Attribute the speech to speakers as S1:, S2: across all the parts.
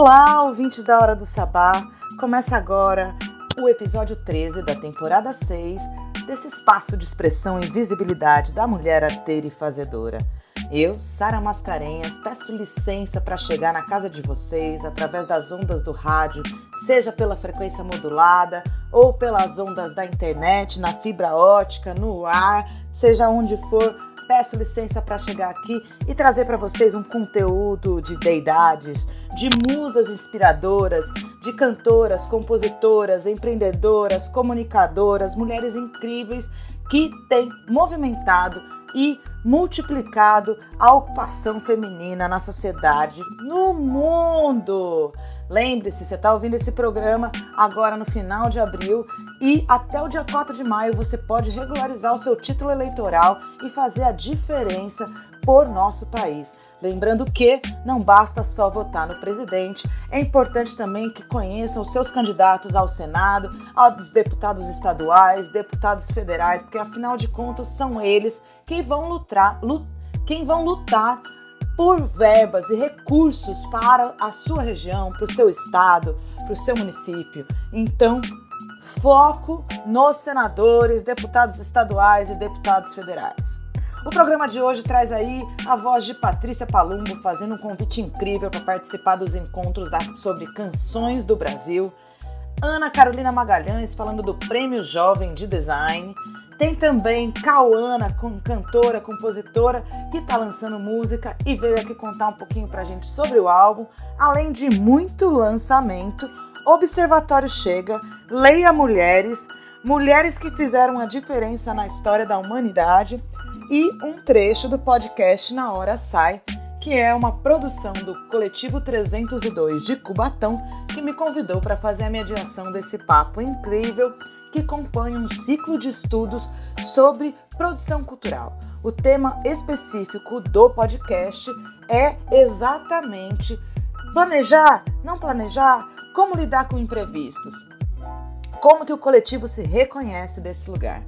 S1: Olá, ouvintes da Hora do Sabá. Começa agora o episódio 13 da temporada 6 desse espaço de expressão e visibilidade da mulher arteira e fazedora. Eu, Sara Mascarenhas, peço licença para chegar na casa de vocês através das ondas do rádio, seja pela frequência modulada ou pelas ondas da internet, na fibra ótica, no ar, seja onde for. Peço licença para chegar aqui e trazer para vocês um conteúdo de deidades, de musas inspiradoras, de cantoras, compositoras, empreendedoras, comunicadoras, mulheres incríveis que têm movimentado e multiplicado a ocupação feminina na sociedade, no mundo. Lembre-se, você está ouvindo esse programa agora no final de abril e até o dia 4 de maio você pode regularizar o seu título eleitoral e fazer a diferença por nosso país. Lembrando que não basta só votar no presidente, é importante também que conheçam os seus candidatos ao Senado, aos deputados estaduais, deputados federais, porque afinal de contas são eles quem vão lutar, lut, quem vão lutar por verbas e recursos para a sua região, para o seu estado, para o seu município. Então, foco nos senadores, deputados estaduais e deputados federais. O programa de hoje traz aí a voz de Patrícia Palumbo fazendo um convite incrível para participar dos encontros da, sobre canções do Brasil. Ana Carolina Magalhães falando do Prêmio Jovem de Design. Tem também Cauana, cantora, compositora, que está lançando música e veio aqui contar um pouquinho para a gente sobre o álbum. Além de muito lançamento, Observatório Chega, Leia Mulheres, Mulheres que Fizeram a Diferença na História da Humanidade e um trecho do podcast Na Hora Sai, que é uma produção do Coletivo 302 de Cubatão, que me convidou para fazer a mediação desse papo incrível que compõe um ciclo de estudos sobre produção cultural. O tema específico do podcast é exatamente planejar, não planejar, como lidar com imprevistos. Como que o coletivo se reconhece desse lugar.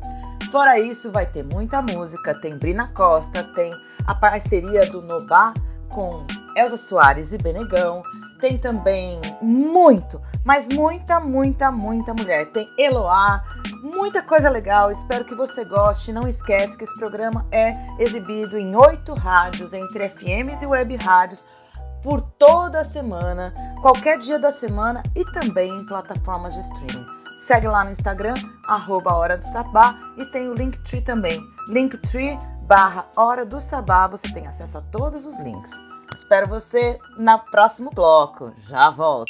S1: Fora isso, vai ter muita música, tem Brina Costa, tem a parceria do Nobá com Elza Soares e Benegão, tem também muito, mas muita, muita, muita mulher. Tem Eloá, muita coisa legal. Espero que você goste. Não esquece que esse programa é exibido em oito rádios, entre FMs e web rádios, por toda a semana, qualquer dia da semana e também em plataformas de streaming. Segue lá no Instagram, arroba Hora do Sabá, e tem o Linktree também. Linktree barra Hora do Sabá, você tem acesso a todos os links. Espero você no próximo bloco. Já volto.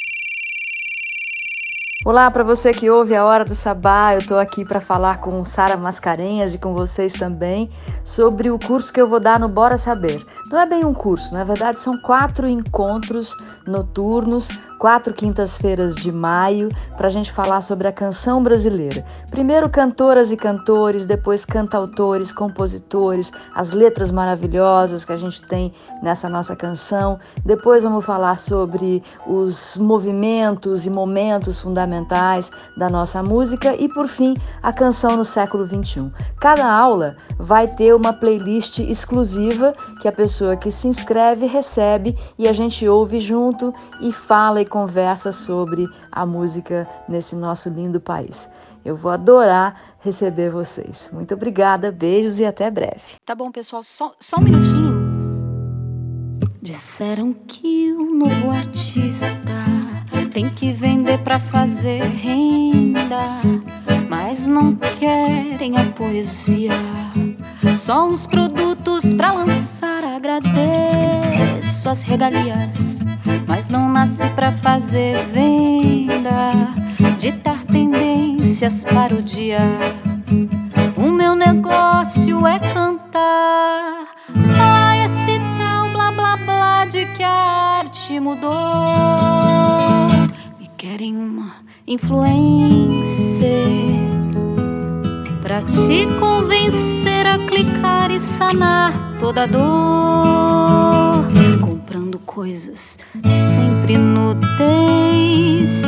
S2: Olá para você que ouve a Hora do Sabá. Eu estou aqui para falar com Sara Mascarenhas e com vocês também sobre o curso que eu vou dar no Bora Saber. Não é bem um curso, na verdade são quatro encontros noturnos quatro quintas-feiras de maio, para a gente falar sobre a canção brasileira. Primeiro cantoras e cantores, depois cantautores, compositores, as letras maravilhosas que a gente tem nessa nossa canção. Depois vamos falar sobre os movimentos e momentos fundamentais da nossa música e, por fim, a canção no século XXI. Cada aula vai ter uma playlist exclusiva que a pessoa que se inscreve recebe e a gente ouve junto e fala e conversa sobre a música nesse nosso lindo país. Eu vou adorar receber vocês. Muito obrigada, beijos e até breve.
S3: Tá bom, pessoal, só, só um minutinho. Disseram que o novo artista tem que vender para fazer renda, mas não querem a poesia. Só uns produtos para lançar, agradeço as regalias mas não nasci para fazer venda, ditar tendências para o dia. O meu negócio é cantar. Ah, esse tal blá blá blá de que a arte mudou. Me querem uma influencer pra te convencer a clicar e sanar toda dor coisas, sempre nudez,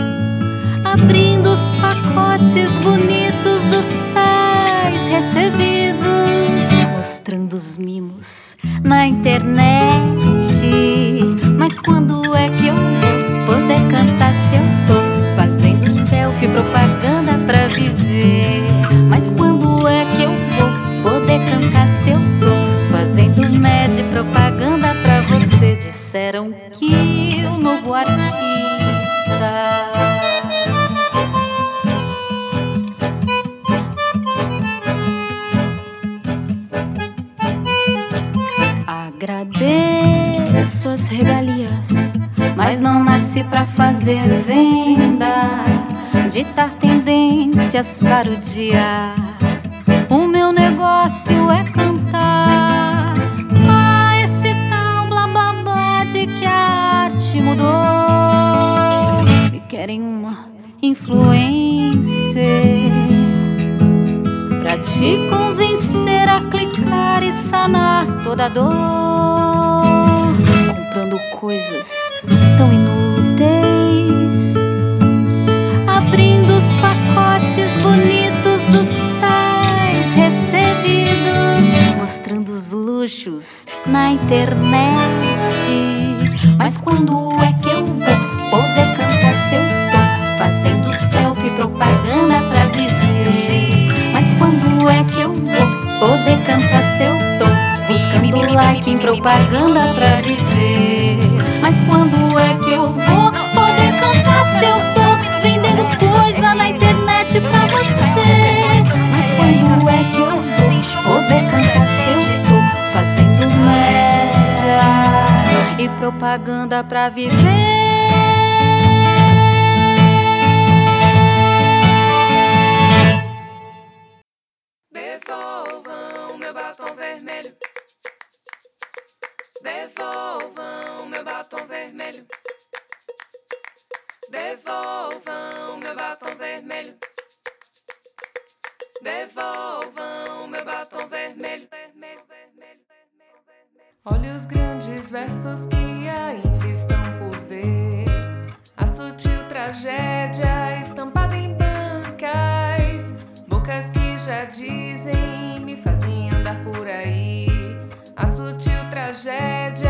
S3: abrindo os pacotes bonitos dos tais recebidos, mostrando os mimos na internet. Mas quando é que eu vou poder cantar se eu tô fazendo selfie, propaganda pra viver? Mas quando é que eu vou poder cantar se eu tô fazendo med, propaganda pra você? Disseram que o novo artista. agradeço as regalias, mas não nasci pra fazer venda, ditar tendências para o dia. O meu negócio é cantar. Ah, esse tal blá blá blá de que a arte mudou. E querem uma influencer te convencer a clicar e sanar toda dor. Comprando coisas tão inúteis. Abrindo os pacotes bonitos dos luxos na internet. Mas quando é que eu vou poder cantar se eu tô fazendo selfie propaganda pra viver? Quando é que eu vou poder cantar se eu tô buscando like em propaganda pra viver? Mas quando é que eu vou poder cantar se eu tô vendendo coisa na internet pra você? Mas quando é que eu vou poder cantar se eu e propaganda pra viver.
S4: Devolvam meu batom vermelho. Devolvam meu batom vermelho. Devolvam meu batom vermelho. Olha os grandes versos que ainda estão por ver. A sutil tragédia estampada em bancas. Bocas que já dizem me fazem tragédia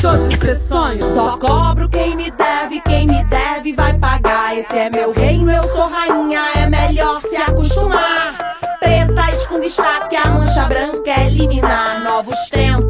S5: Deixou de ser sonho
S6: Só cobro quem me deve, quem me deve vai pagar. Esse é meu reino, eu sou rainha, é melhor se acostumar. Pretas com destaque, a mancha branca eliminar. Novos tempos,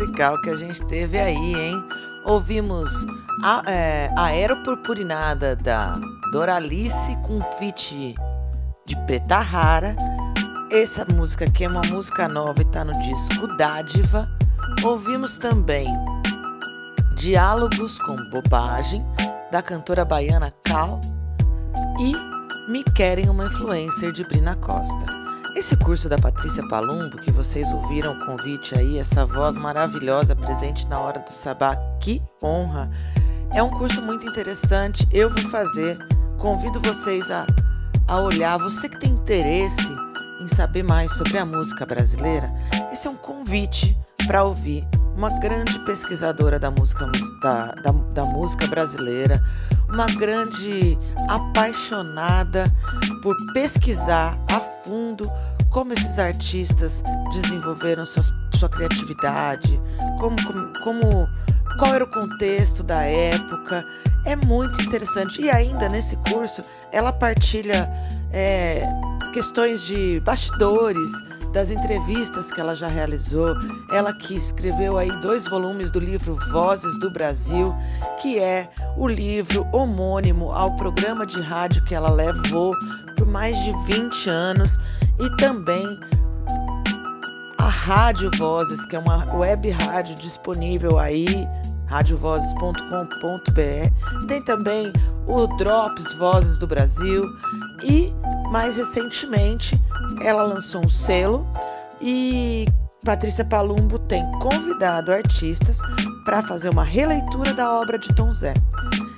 S1: musical que a gente teve aí, hein? Ouvimos a é, Aeropurpurinada da Doralice com feat de Preta Rara. Essa música aqui é uma música nova e tá no disco Dádiva. Ouvimos também Diálogos com Bobagem, da cantora baiana Cal. E Me Querem uma Influencer, de Brina Costa. Esse curso da Patrícia Palumbo, que vocês ouviram o convite aí, essa voz maravilhosa presente na hora do sabá, que honra! É um curso muito interessante, eu vou fazer. Convido vocês a, a olhar. Você que tem interesse em saber mais sobre a música brasileira, esse é um convite para ouvir uma grande pesquisadora da música, da, da, da música brasileira, uma grande apaixonada por pesquisar a fundo como esses artistas desenvolveram suas, sua criatividade, como, como, qual era o contexto da época. É muito interessante. E ainda nesse curso ela partilha é, questões de bastidores, das entrevistas que ela já realizou. Ela que escreveu aí dois volumes do livro Vozes do Brasil, que é o livro homônimo ao programa de rádio que ela levou por mais de 20 anos e também a Rádio Vozes, que é uma web rádio disponível aí, radiovozes.com.br. Tem também o Drops Vozes do Brasil e mais recentemente ela lançou um selo e Patrícia Palumbo tem convidado artistas para fazer uma releitura da obra de Tom Zé.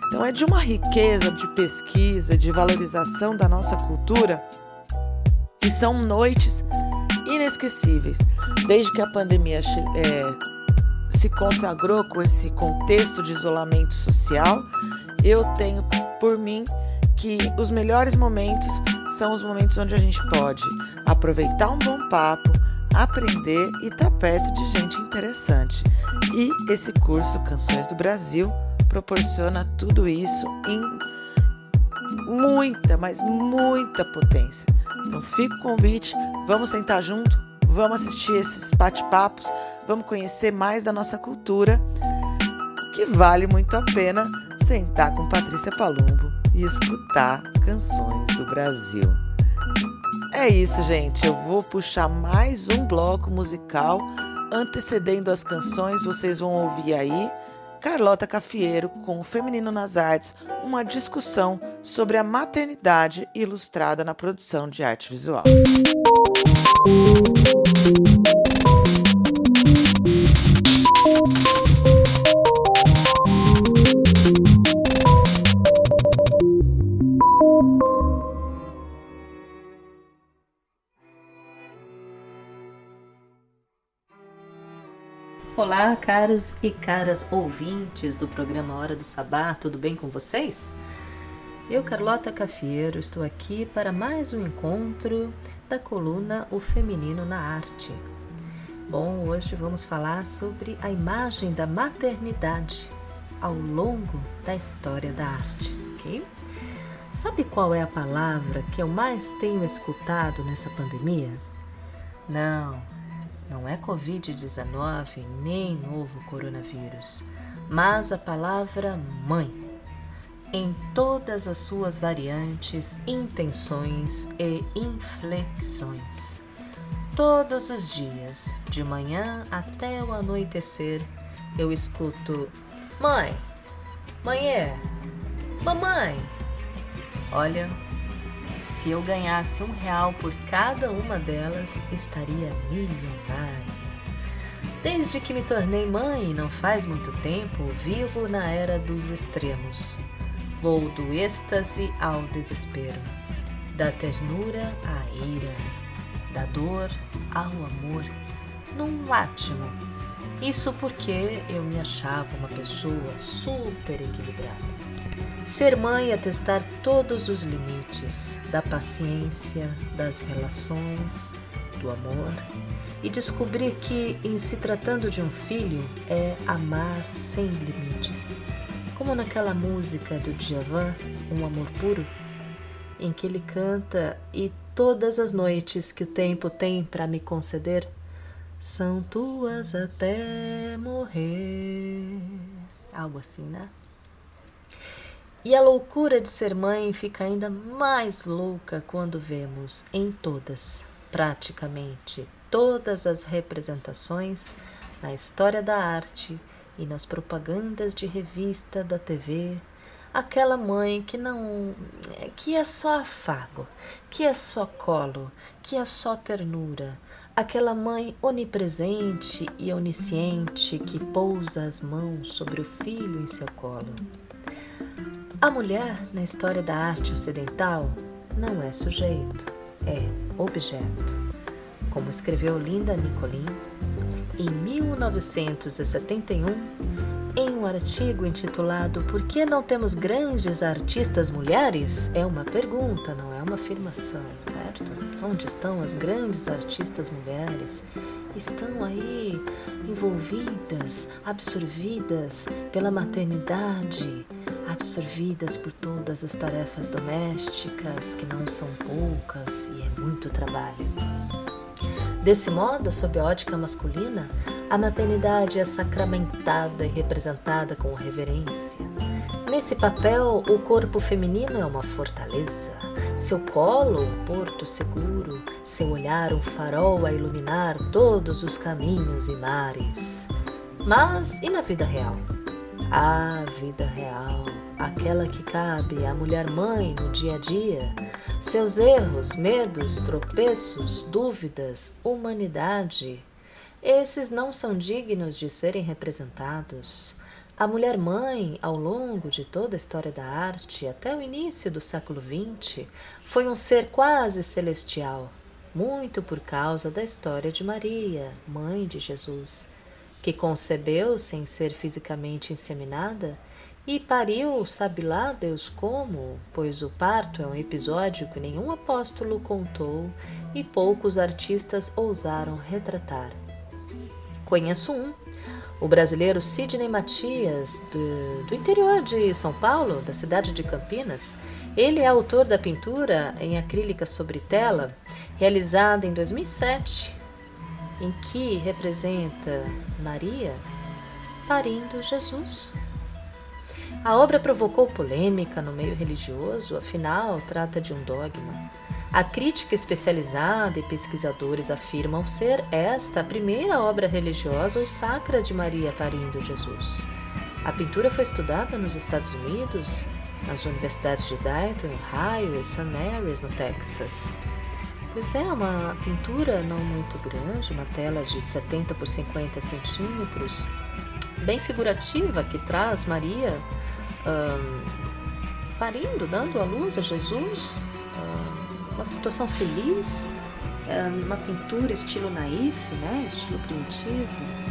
S1: Então é de uma riqueza de pesquisa, de valorização da nossa cultura, e são noites inesquecíveis. Desde que a pandemia é, se consagrou com esse contexto de isolamento social, eu tenho por mim que os melhores momentos são os momentos onde a gente pode aproveitar um bom papo, aprender e estar tá perto de gente interessante. E esse curso Canções do Brasil proporciona tudo isso em muita, mas muita potência. Então fica o convite, vamos sentar junto, vamos assistir esses bate-papos, vamos conhecer mais da nossa cultura, que vale muito a pena sentar com Patrícia Palumbo e escutar canções do Brasil. É isso, gente. Eu vou puxar mais um bloco musical antecedendo as canções. Vocês vão ouvir aí Carlota Cafieiro com o Feminino nas Artes, uma discussão sobre a maternidade ilustrada na produção de arte visual.
S7: Olá, caros e caras ouvintes do programa Hora do Sabá, tudo bem com vocês? Eu, Carlota Cafieiro, estou aqui para mais um encontro da coluna O Feminino na Arte. Bom, hoje vamos falar sobre a imagem da maternidade ao longo da história da arte, ok? Sabe qual é a palavra que eu mais tenho escutado nessa pandemia? Não, não é Covid-19 nem novo coronavírus, mas a palavra mãe, em todas as suas variantes, intenções e inflexões. Todos os dias, de manhã até o anoitecer, eu escuto: Mãe, mãe é, mamãe. Olha, se eu ganhasse um real por cada uma delas, estaria milionária. Desde que me tornei mãe, não faz muito tempo, vivo na era dos extremos. Vou do êxtase ao desespero, da ternura à ira, da dor ao amor, num átimo. Isso porque eu me achava uma pessoa super equilibrada. Ser mãe é testar todos os limites da paciência, das relações, do amor e descobrir que, em se tratando de um filho, é amar sem limites. Como naquela música do Djavan, Um Amor Puro, em que ele canta e todas as noites que o tempo tem para me conceder são tuas até morrer. Algo assim, né? E a loucura de ser mãe fica ainda mais louca quando vemos em todas, praticamente todas as representações na história da arte e nas propagandas de revista da TV, aquela mãe que não que é só afago, que é só colo, que é só ternura, aquela mãe onipresente e onisciente que pousa as mãos sobre o filho em seu colo. A mulher, na história da arte ocidental, não é sujeito, é objeto. Como escreveu Linda Nicolin em 1971, em um artigo intitulado Por que não temos grandes artistas mulheres? É uma pergunta, não é uma afirmação, certo? Onde estão as grandes artistas mulheres? Estão aí envolvidas, absorvidas pela maternidade, absorvidas por todas as tarefas domésticas, que não são poucas e é muito trabalho. Desse modo, sob a ótica masculina, a maternidade é sacramentada e representada com reverência. Nesse papel, o corpo feminino é uma fortaleza, seu colo um porto seguro, seu olhar um farol a iluminar todos os caminhos e mares. Mas e na vida real? A vida real, aquela que cabe à mulher mãe no dia a dia, seus erros, medos, tropeços, dúvidas, humanidade, esses não são dignos de serem representados. A mulher mãe, ao longo de toda a história da arte, até o início do século XX, foi um ser quase celestial, muito por causa da história de Maria, mãe de Jesus, que concebeu sem ser fisicamente inseminada e pariu, sabe lá Deus como, pois o parto é um episódio que nenhum apóstolo contou e poucos artistas ousaram retratar. Conheço um, O brasileiro Sidney Matias, do, do interior de São Paulo, da cidade de Campinas, ele é autor da pintura em acrílica sobre tela, realizada em 2007, em que representa Maria parindo Jesus. A obra provocou polêmica no meio religioso, afinal, trata de um dogma. A crítica especializada e pesquisadores afirmam ser esta a primeira obra religiosa ou sacra de Maria parindo Jesus. A pintura foi estudada nos Estados Unidos, nas universidades de Dayton, Ohio e St. Mary's, no Texas. Pois é, uma pintura não muito grande, uma tela de 70 por 50 centímetros, bem figurativa, que traz Maria um, parindo, dando a luz a Jesus uma situação feliz, é, uma pintura estilo naif, né? estilo primitivo.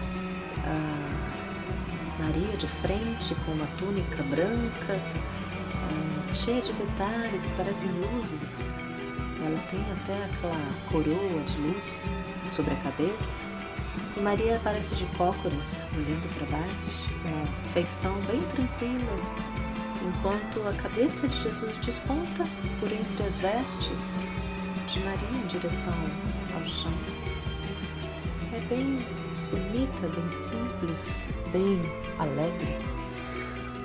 S7: Maria de frente com uma túnica branca, cheia de detalhes que parecem luzes. Ela tem até aquela coroa de luz sobre a cabeça. Maria aparece de cócoras, olhando para baixo, uma feição bem tranquila, enquanto a cabeça de Jesus desponta por entre as vestes de Maria em direção ao chão. É bem bonita, bem simples, bem alegre.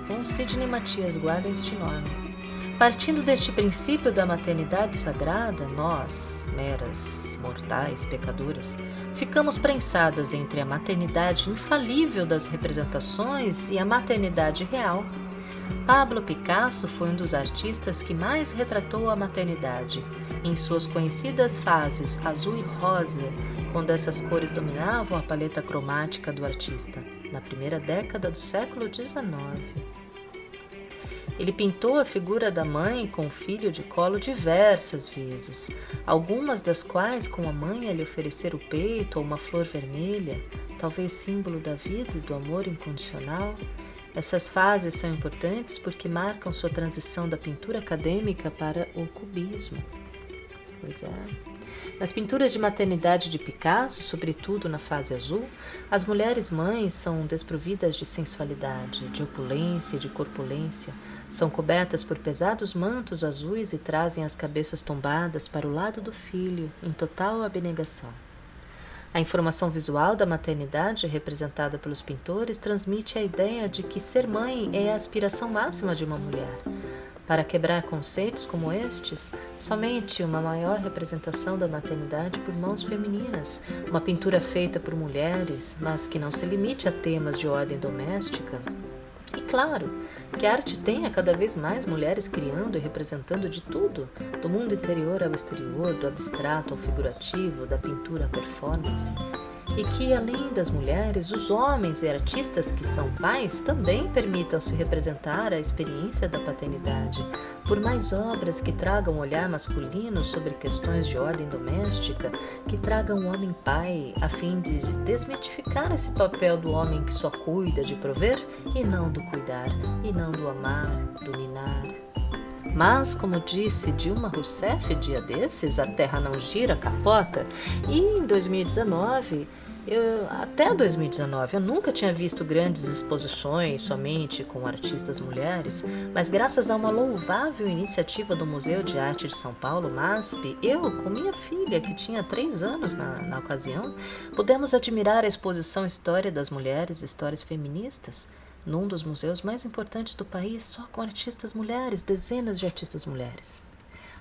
S7: Bom, Sidney Matias, guarda este nome. Partindo deste princípio da maternidade sagrada, nós, meras mortais pecadoras, ficamos prensadas entre a maternidade infalível das representações e a maternidade real Pablo Picasso foi um dos artistas que mais retratou a maternidade, em suas conhecidas fases azul e rosa, quando essas cores dominavam a paleta cromática do artista, na primeira década do século XIX. Ele pintou a figura da mãe com o filho de colo diversas vezes, algumas das quais com a mãe a lhe oferecer o peito ou uma flor vermelha, talvez símbolo da vida e do amor incondicional, essas fases são importantes porque marcam sua transição da pintura acadêmica para o cubismo. Pois é. Nas pinturas de maternidade de Picasso, sobretudo na fase azul, as mulheres mães são desprovidas de sensualidade, de opulência e de corpulência, são cobertas por pesados mantos azuis e trazem as cabeças tombadas para o lado do filho, em total abnegação. A informação visual da maternidade, representada pelos pintores, transmite a ideia de que ser mãe é a aspiração máxima de uma mulher. Para quebrar conceitos como estes, somente uma maior representação da maternidade por mãos femininas, uma pintura feita por mulheres, mas que não se limite a temas de ordem doméstica, e claro, que a arte tenha cada vez mais mulheres criando e representando de tudo, do mundo interior ao exterior, do abstrato ao figurativo, da pintura à performance. E que, além das mulheres, os homens e artistas que são pais também permitam-se representar a experiência da paternidade, por mais obras que tragam olhar masculino sobre questões de ordem doméstica, que tragam o homem pai, a fim de desmistificar esse papel do homem que só cuida de prover e não do cuidar, e não do amar, do minar. Mas, como disse Dilma Rousseff dia desses, a terra não gira, capota, e em 2019 eu, até 2019 eu nunca tinha visto grandes exposições somente com artistas mulheres, mas graças a uma louvável iniciativa do Museu de Arte de São Paulo, MASP, eu, com minha filha, que tinha três anos na, na ocasião, pudemos admirar a exposição História das Mulheres, Histórias Feministas, num dos museus mais importantes do país, só com artistas mulheres, dezenas de artistas mulheres.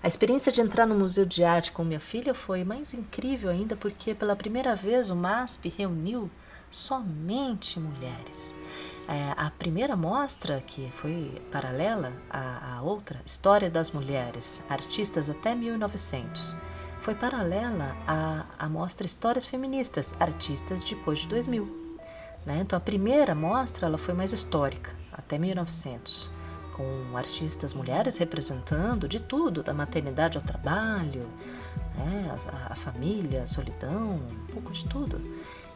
S7: A experiência de entrar no Museu de Arte com minha filha foi mais incrível ainda porque pela primeira vez o MASP reuniu somente mulheres. É, a primeira mostra, que foi paralela à, à outra, História das Mulheres, Artistas até 1900, foi paralela à, à mostra Histórias Feministas, Artistas depois de 2000. Né? Então a primeira mostra ela foi mais histórica, até 1900 com artistas mulheres representando de tudo, da maternidade ao trabalho, né, a, a, família, a solidão, um pouco de tudo.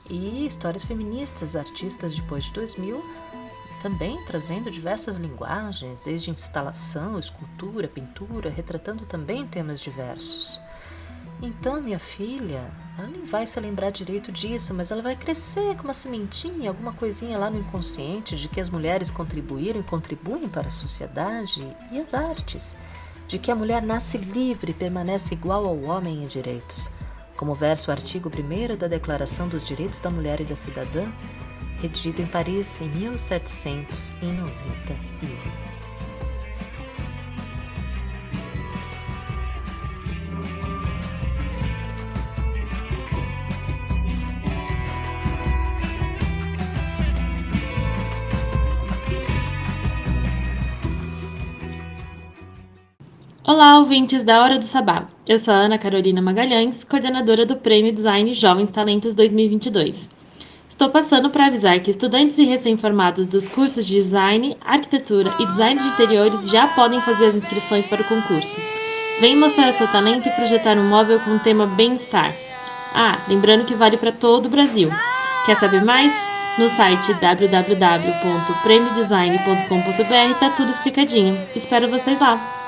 S7: E histórias feministas, artistas depois de 2000, também trazendo diversas linguagens, desde instalação, escultura, pintura, retratando também temas diversos. Então, minha filha, ela nem vai se lembrar direito disso, mas ela vai crescer com uma sementinha, alguma coisinha lá no inconsciente de que as mulheres contribuíram e contribuem para a sociedade e as artes, de que a mulher nasce livre e permanece igual ao homem em direitos, como versa o artigo 1 da Declaração dos Direitos da Mulher e da Cidadã, redigido em Paris em 1791.
S8: Olá, ouvintes da Hora do Sabá. Eu sou a Ana Carolina Magalhães, coordenadora do Prêmio Design Jovens Talentos 2022. Estou passando para avisar que estudantes e recém-formados dos cursos de Design, Arquitetura e Design de Interiores já podem fazer as inscrições para o concurso. Venha mostrar seu talento e projetar um móvel com o tema bem-estar. Ah, lembrando que vale para todo o Brasil. Quer saber mais? No site www.premiodesign.com.br está tudo explicadinho. Espero vocês lá!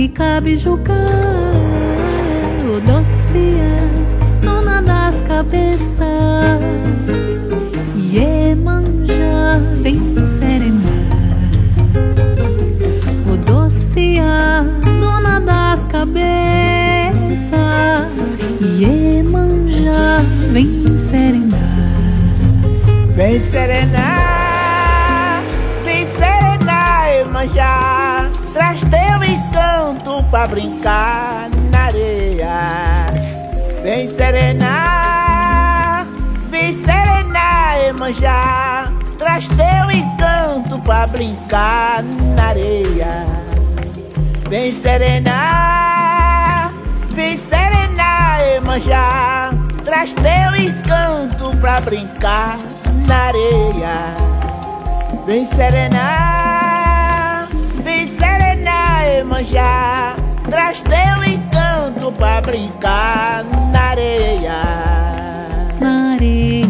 S9: Me cabe julgar. O docia, dona das cabeças, e Emanjá vem serenar. O docia, dona das cabeças, e Emanjá vem serenar.
S10: Vem serenar, vem serenar e pra brincar na areia. Vem serenar, vem serenar e manjar. Traz teu encanto pra brincar na areia. Vem serenar, vem serenar e manjar. Traz teu encanto pra brincar na areia. Vem serenar, vem serenar e manjar. Traz teu encanto pra brincar na areia.
S8: Na areia.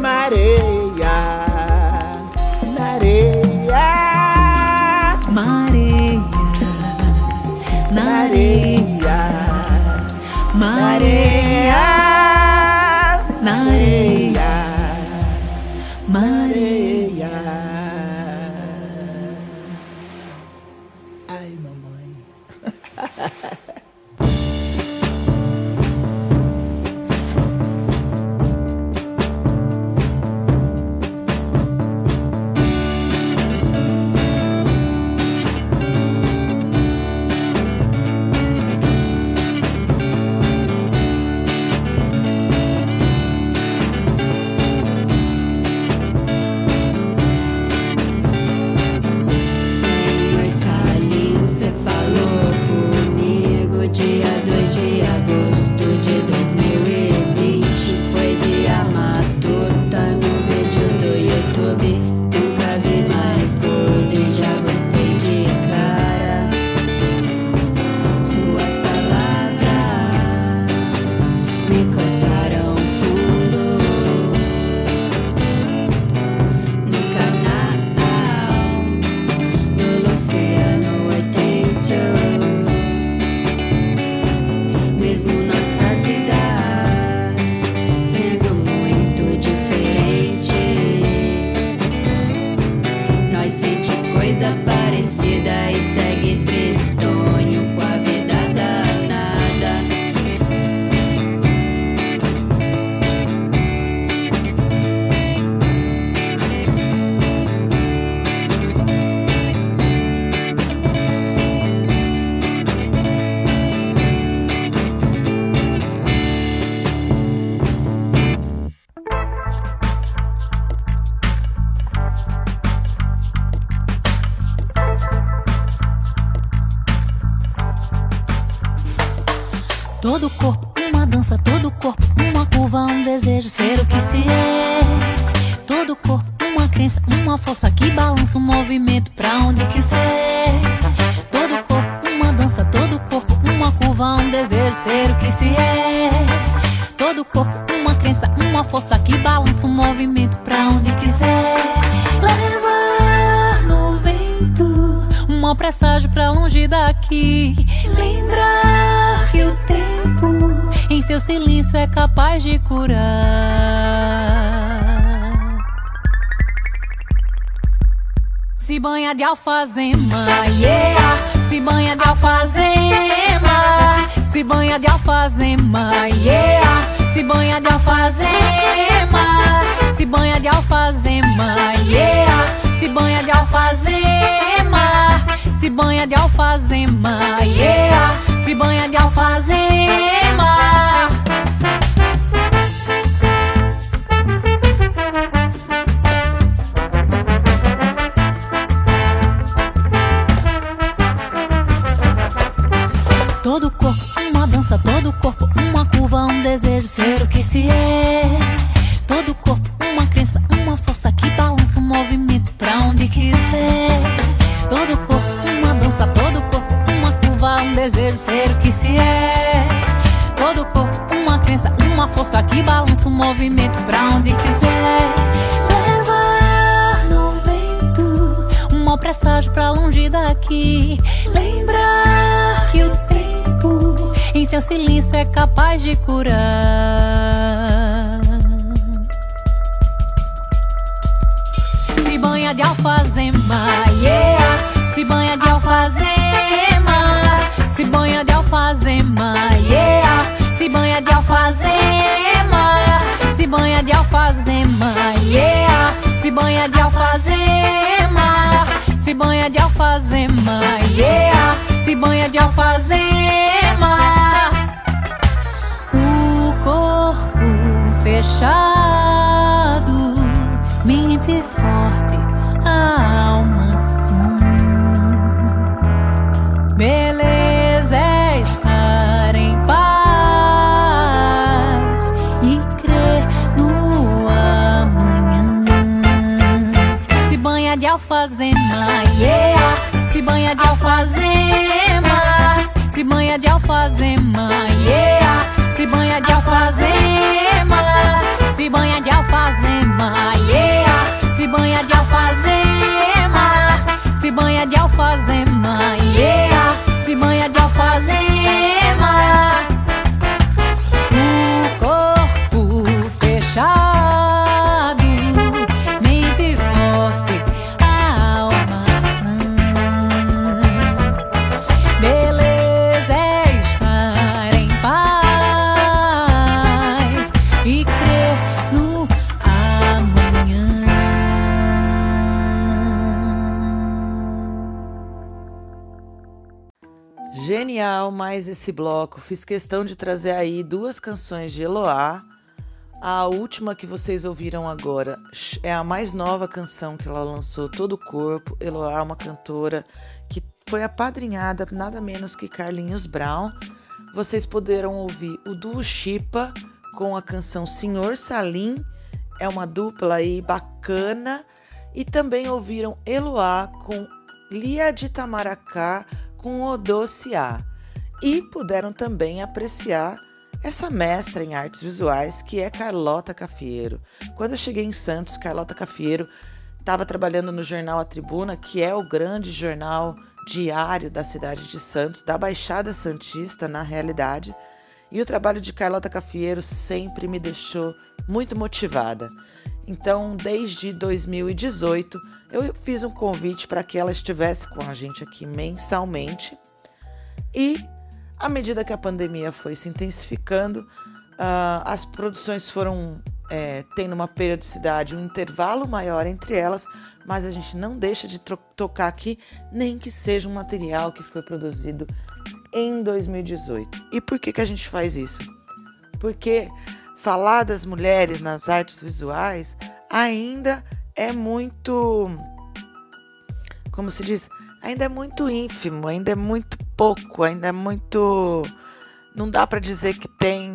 S10: Mareia, na areia,
S8: Mareia. Na areia.
S10: Mareia,
S8: Mareia. Longe daqui. Lembrar que o tempo em seu silêncio é capaz de curar. Se banha de alfazema, yeah. Se banha de alfazema. Se banha de alfazema, yeah. Se banha de alfazema. Se banha de alfazema, yeah. Se banha de alfazema. Se banha de alfazema, yeah. Se banha de alfazema. Todo corpo, uma dança, todo corpo, uma curva, um desejo, ser o que se é. Desejo, ser o que se é. Todo corpo, uma crença, uma força que balança um movimento pra onde quiser. Levar no vento, um presságio pra longe daqui. Lembrar que o tempo em seu silêncio é capaz de curar. Se banha de alfazema, yeah. Se banha de alfazema. Se banha de alfazema, yeah. Se banha de alfazema. Se banha de alfazema. yeah. Se banha de alfazema, se banha de alfazema, yeah. Se banha de alfazema. O corpo fechado, mente forte, a alma alfazema, yeah. Se banha de alfazema, se banha de alfazema, yeah. Se banha de alfazema, se banha de alfazema, yeah. Se banha de alfazema, se banha de alfazema, yeah. Se banha de alfazema. O corpo fechado,
S1: Mais esse bloco. Fiz questão de trazer aí duas canções de Eloá. A última que vocês ouviram agora é a mais nova canção que ela lançou, Todo o Corpo. Eloá é uma cantora que foi apadrinhada nada menos que Carlinhos Brown. Vocês poderão ouvir o duo Chipa com a canção Senhor Salim. É uma dupla aí bacana. E também ouviram Eloá com Lia de Tamaracá com Odociá. E puderam também apreciar essa mestra em artes visuais que é Carlota Cafiero. Quando eu cheguei em Santos, Carlota Cafiero estava trabalhando no jornal A Tribuna, que é o grande jornal diário da cidade de Santos, da Baixada Santista, na realidade. E o trabalho de Carlota Cafiero sempre me deixou muito motivada. Então, desde 2018, eu fiz um convite para que ela estivesse com a gente aqui mensalmente. E à medida que a pandemia foi se intensificando, uh, as produções foram é, tendo uma periodicidade, um intervalo maior entre elas, mas a gente não deixa de tocar aqui, nem que seja um material que foi produzido em 2018. E por que, que a gente faz isso? Porque falar das mulheres nas artes visuais ainda é muito. Como se diz? Ainda é muito ínfimo, ainda é muito pouco, ainda é muito. Não dá para dizer que tem.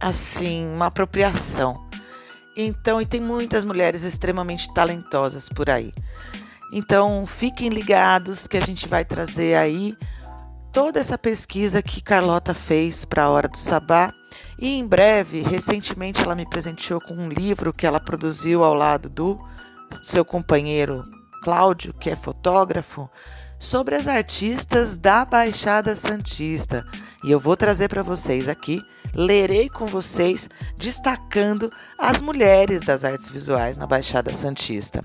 S1: Assim, uma apropriação. Então, e tem muitas mulheres extremamente talentosas por aí. Então, fiquem ligados que a gente vai trazer aí toda essa pesquisa que Carlota fez para a Hora do Sabá. E em breve, recentemente, ela me presenteou com um livro que ela produziu ao lado do seu companheiro Cláudio, que é fotógrafo, sobre as artistas da Baixada Santista. E eu vou trazer para vocês aqui, lerei com vocês, destacando as mulheres das artes visuais na Baixada Santista.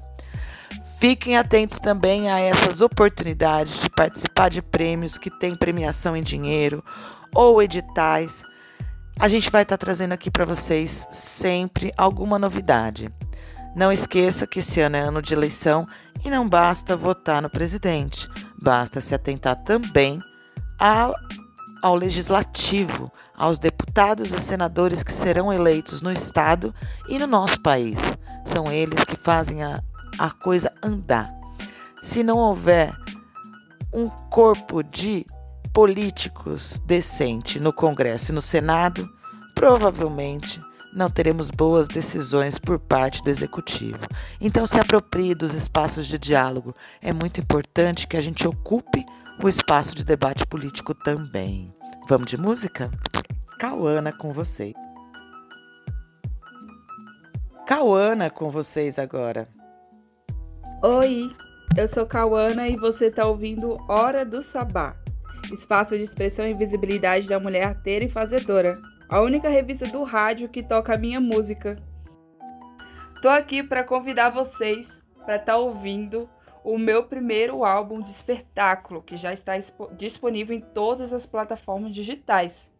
S1: Fiquem atentos também a essas oportunidades de participar de prêmios que têm premiação em dinheiro ou editais. A gente vai estar trazendo aqui para vocês sempre alguma novidade. Não esqueça que esse ano é ano de eleição e não basta votar no presidente, basta se atentar também ao, ao legislativo, aos deputados e senadores que serão eleitos no estado e no nosso país. São eles que fazem a, a coisa andar. Se não houver um corpo de políticos decente no Congresso e no Senado, provavelmente não teremos boas decisões por parte do executivo. Então, se aproprie dos espaços de diálogo. É muito importante que a gente ocupe o espaço de debate político também. Vamos de música? Cauana com vocês. Cauana com vocês agora.
S11: Oi, eu sou Cauana e você está ouvindo Hora do Sabá, espaço de expressão e visibilidade da mulher arteira e fazedora, a única revista do rádio que toca a minha música. Tô aqui para convidar vocês para estar tá ouvindo o meu primeiro álbum de espetáculo, que já está disponível em todas as plataformas digitais.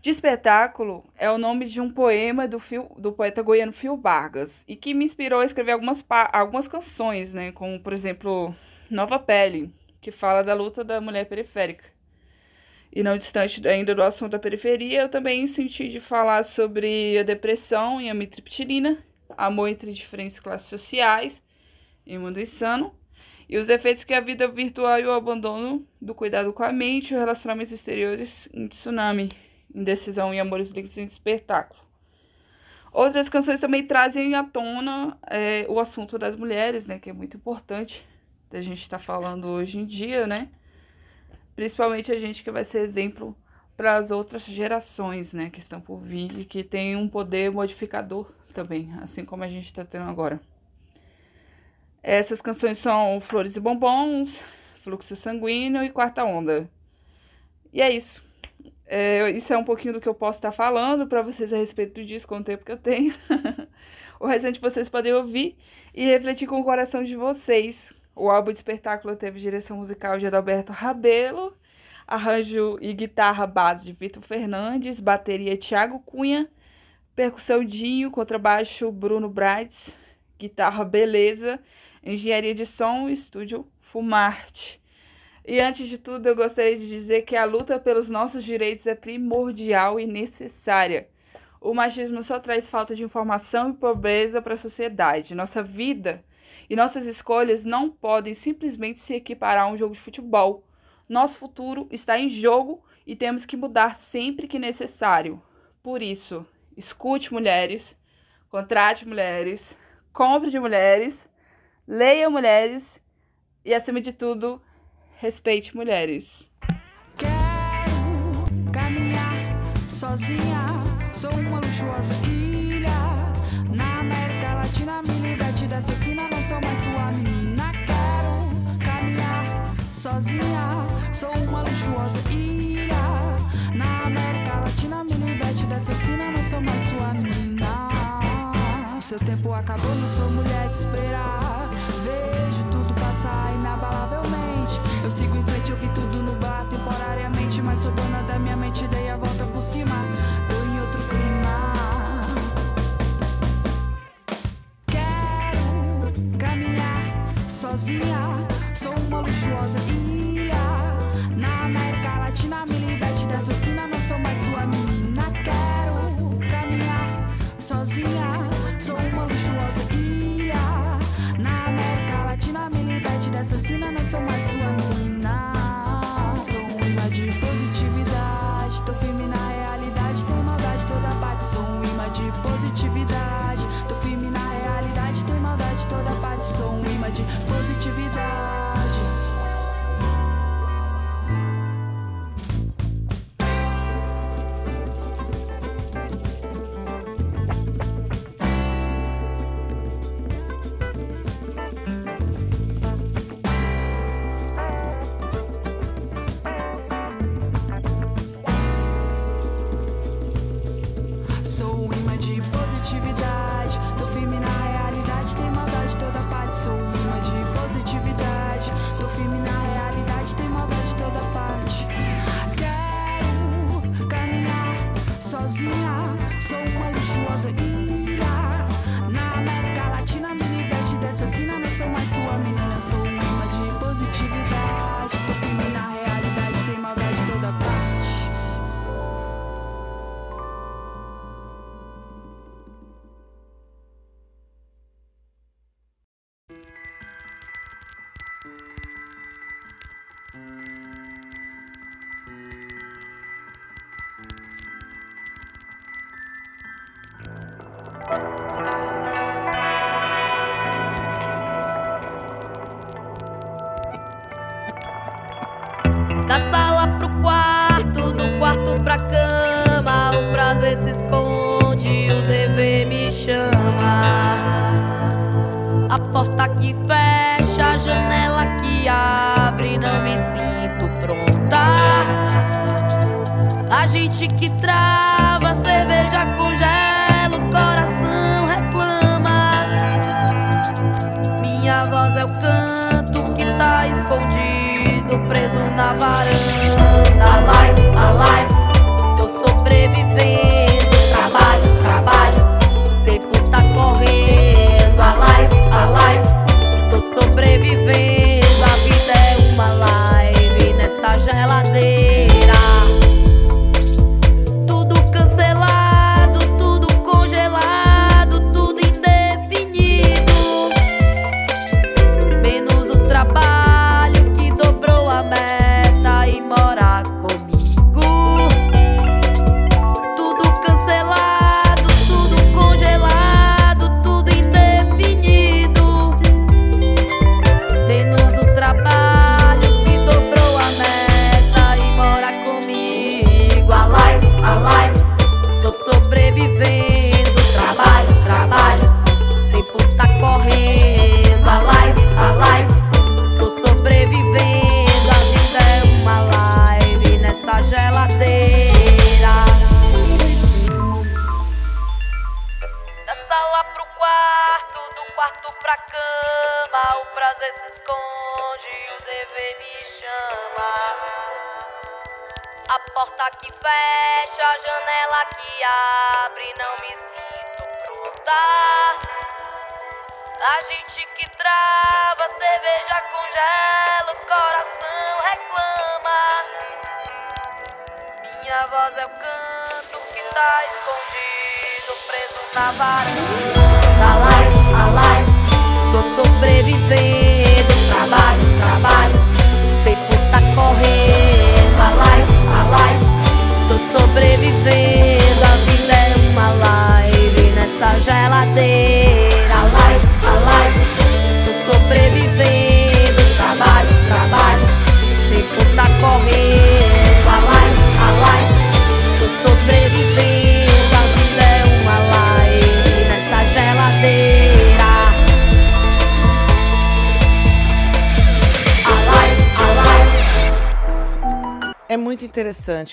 S11: De espetáculo é o nome de um poema do, do poeta goiano Fio Vargas e que me inspirou a escrever algumas, algumas canções, né? Como, por exemplo, Nova Pele, que fala da luta da mulher periférica. E não distante ainda do assunto da periferia, eu também senti de falar sobre a depressão e a mitriptilina, amor entre diferentes classes sociais e mundo insano, e os efeitos que a vida virtual e o abandono do cuidado com a mente os relacionamentos exteriores em tsunami, indecisão e amores líquidos em espetáculo. Outras canções também trazem à tona é, o assunto das mulheres, né, que é muito importante da gente estar tá falando hoje em dia, né? Principalmente a gente que vai ser exemplo para as outras gerações, né, que estão por vir e que tem um poder modificador também, assim como a gente está tendo agora. Essas canções são Flores e Bombons, Fluxo Sanguíneo e Quarta Onda. E é isso. É, isso é um pouquinho do que eu posso estar falando para vocês a respeito disso com o tempo que eu tenho. o restante vocês podem ouvir e refletir com o coração de vocês o álbum de espetáculo teve direção musical de Adalberto Rabelo, arranjo e guitarra base de Vitor Fernandes, bateria Thiago Cunha, percussão Dinho, contrabaixo Bruno Brights, guitarra Beleza, engenharia de som estúdio Fumarte. E antes de tudo, eu gostaria de dizer que a luta pelos nossos direitos é primordial e necessária. O machismo só traz falta de informação e pobreza para a sociedade. Nossa vida e nossas escolhas não podem simplesmente se equiparar a um jogo de futebol. Nosso futuro está em jogo e temos que mudar sempre que necessário. Por isso, escute mulheres, contrate mulheres, compre de mulheres, leia mulheres e, acima de tudo, respeite mulheres.
S12: Quero caminhar sozinha, sou uma luxuosa ilha liberte dessa sina, não sou mais sua menina. Quero caminhar sozinha, sou uma luxuosa ilha. Na América Latina, me liberte dessa sina, não sou mais sua menina. Seu tempo acabou, não sou mulher de esperar. Vejo tudo passar inabalavelmente. Eu sigo em frente, eu vi tudo no bar temporariamente. Mas sou dona da minha mente, dei a volta por cima. Sozinha. Sou uma luxuosa ilha. Na América Latina, me liberte dessa sina. Não sou mais sua menina. Quero caminhar sozinha. Sou uma luxuosa ilha. Na América Latina, me liberte dessa sina. Não sou mais sua menina. Sou um imã de positividade. Tô firme na realidade. Tem maldade toda parte. Sou um imã de positividade. Sozinha.
S13: A gente que trava,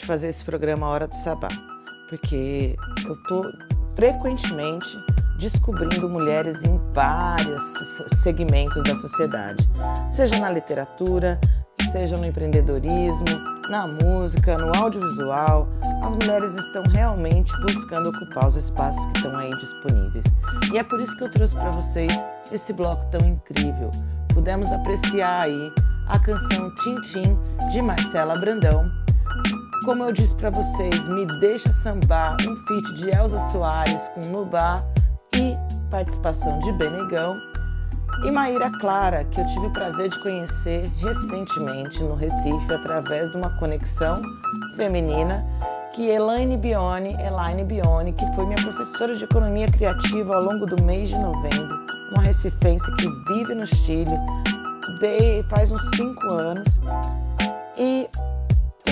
S1: fazer esse programa Hora do Sabá, porque eu tô frequentemente descobrindo mulheres em vários segmentos da sociedade, seja na literatura, seja no empreendedorismo, na música, no audiovisual. As mulheres estão realmente buscando ocupar os espaços que estão aí disponíveis. E é por isso que eu trouxe para vocês esse bloco tão incrível. Pudemos apreciar aí a canção Tintim de Marcela Brandão. Como eu disse para vocês, Me Deixa Sambar, um feat de Elza Soares com Nubá e participação de Benegão. E Maíra Clara, que eu tive o prazer de conhecer recentemente no Recife através de uma conexão feminina que Elaine Bione, Elaine Bione, que foi minha professora de economia criativa ao longo do mês de novembro, uma recifense que vive no Chile, de, faz uns cinco anos, e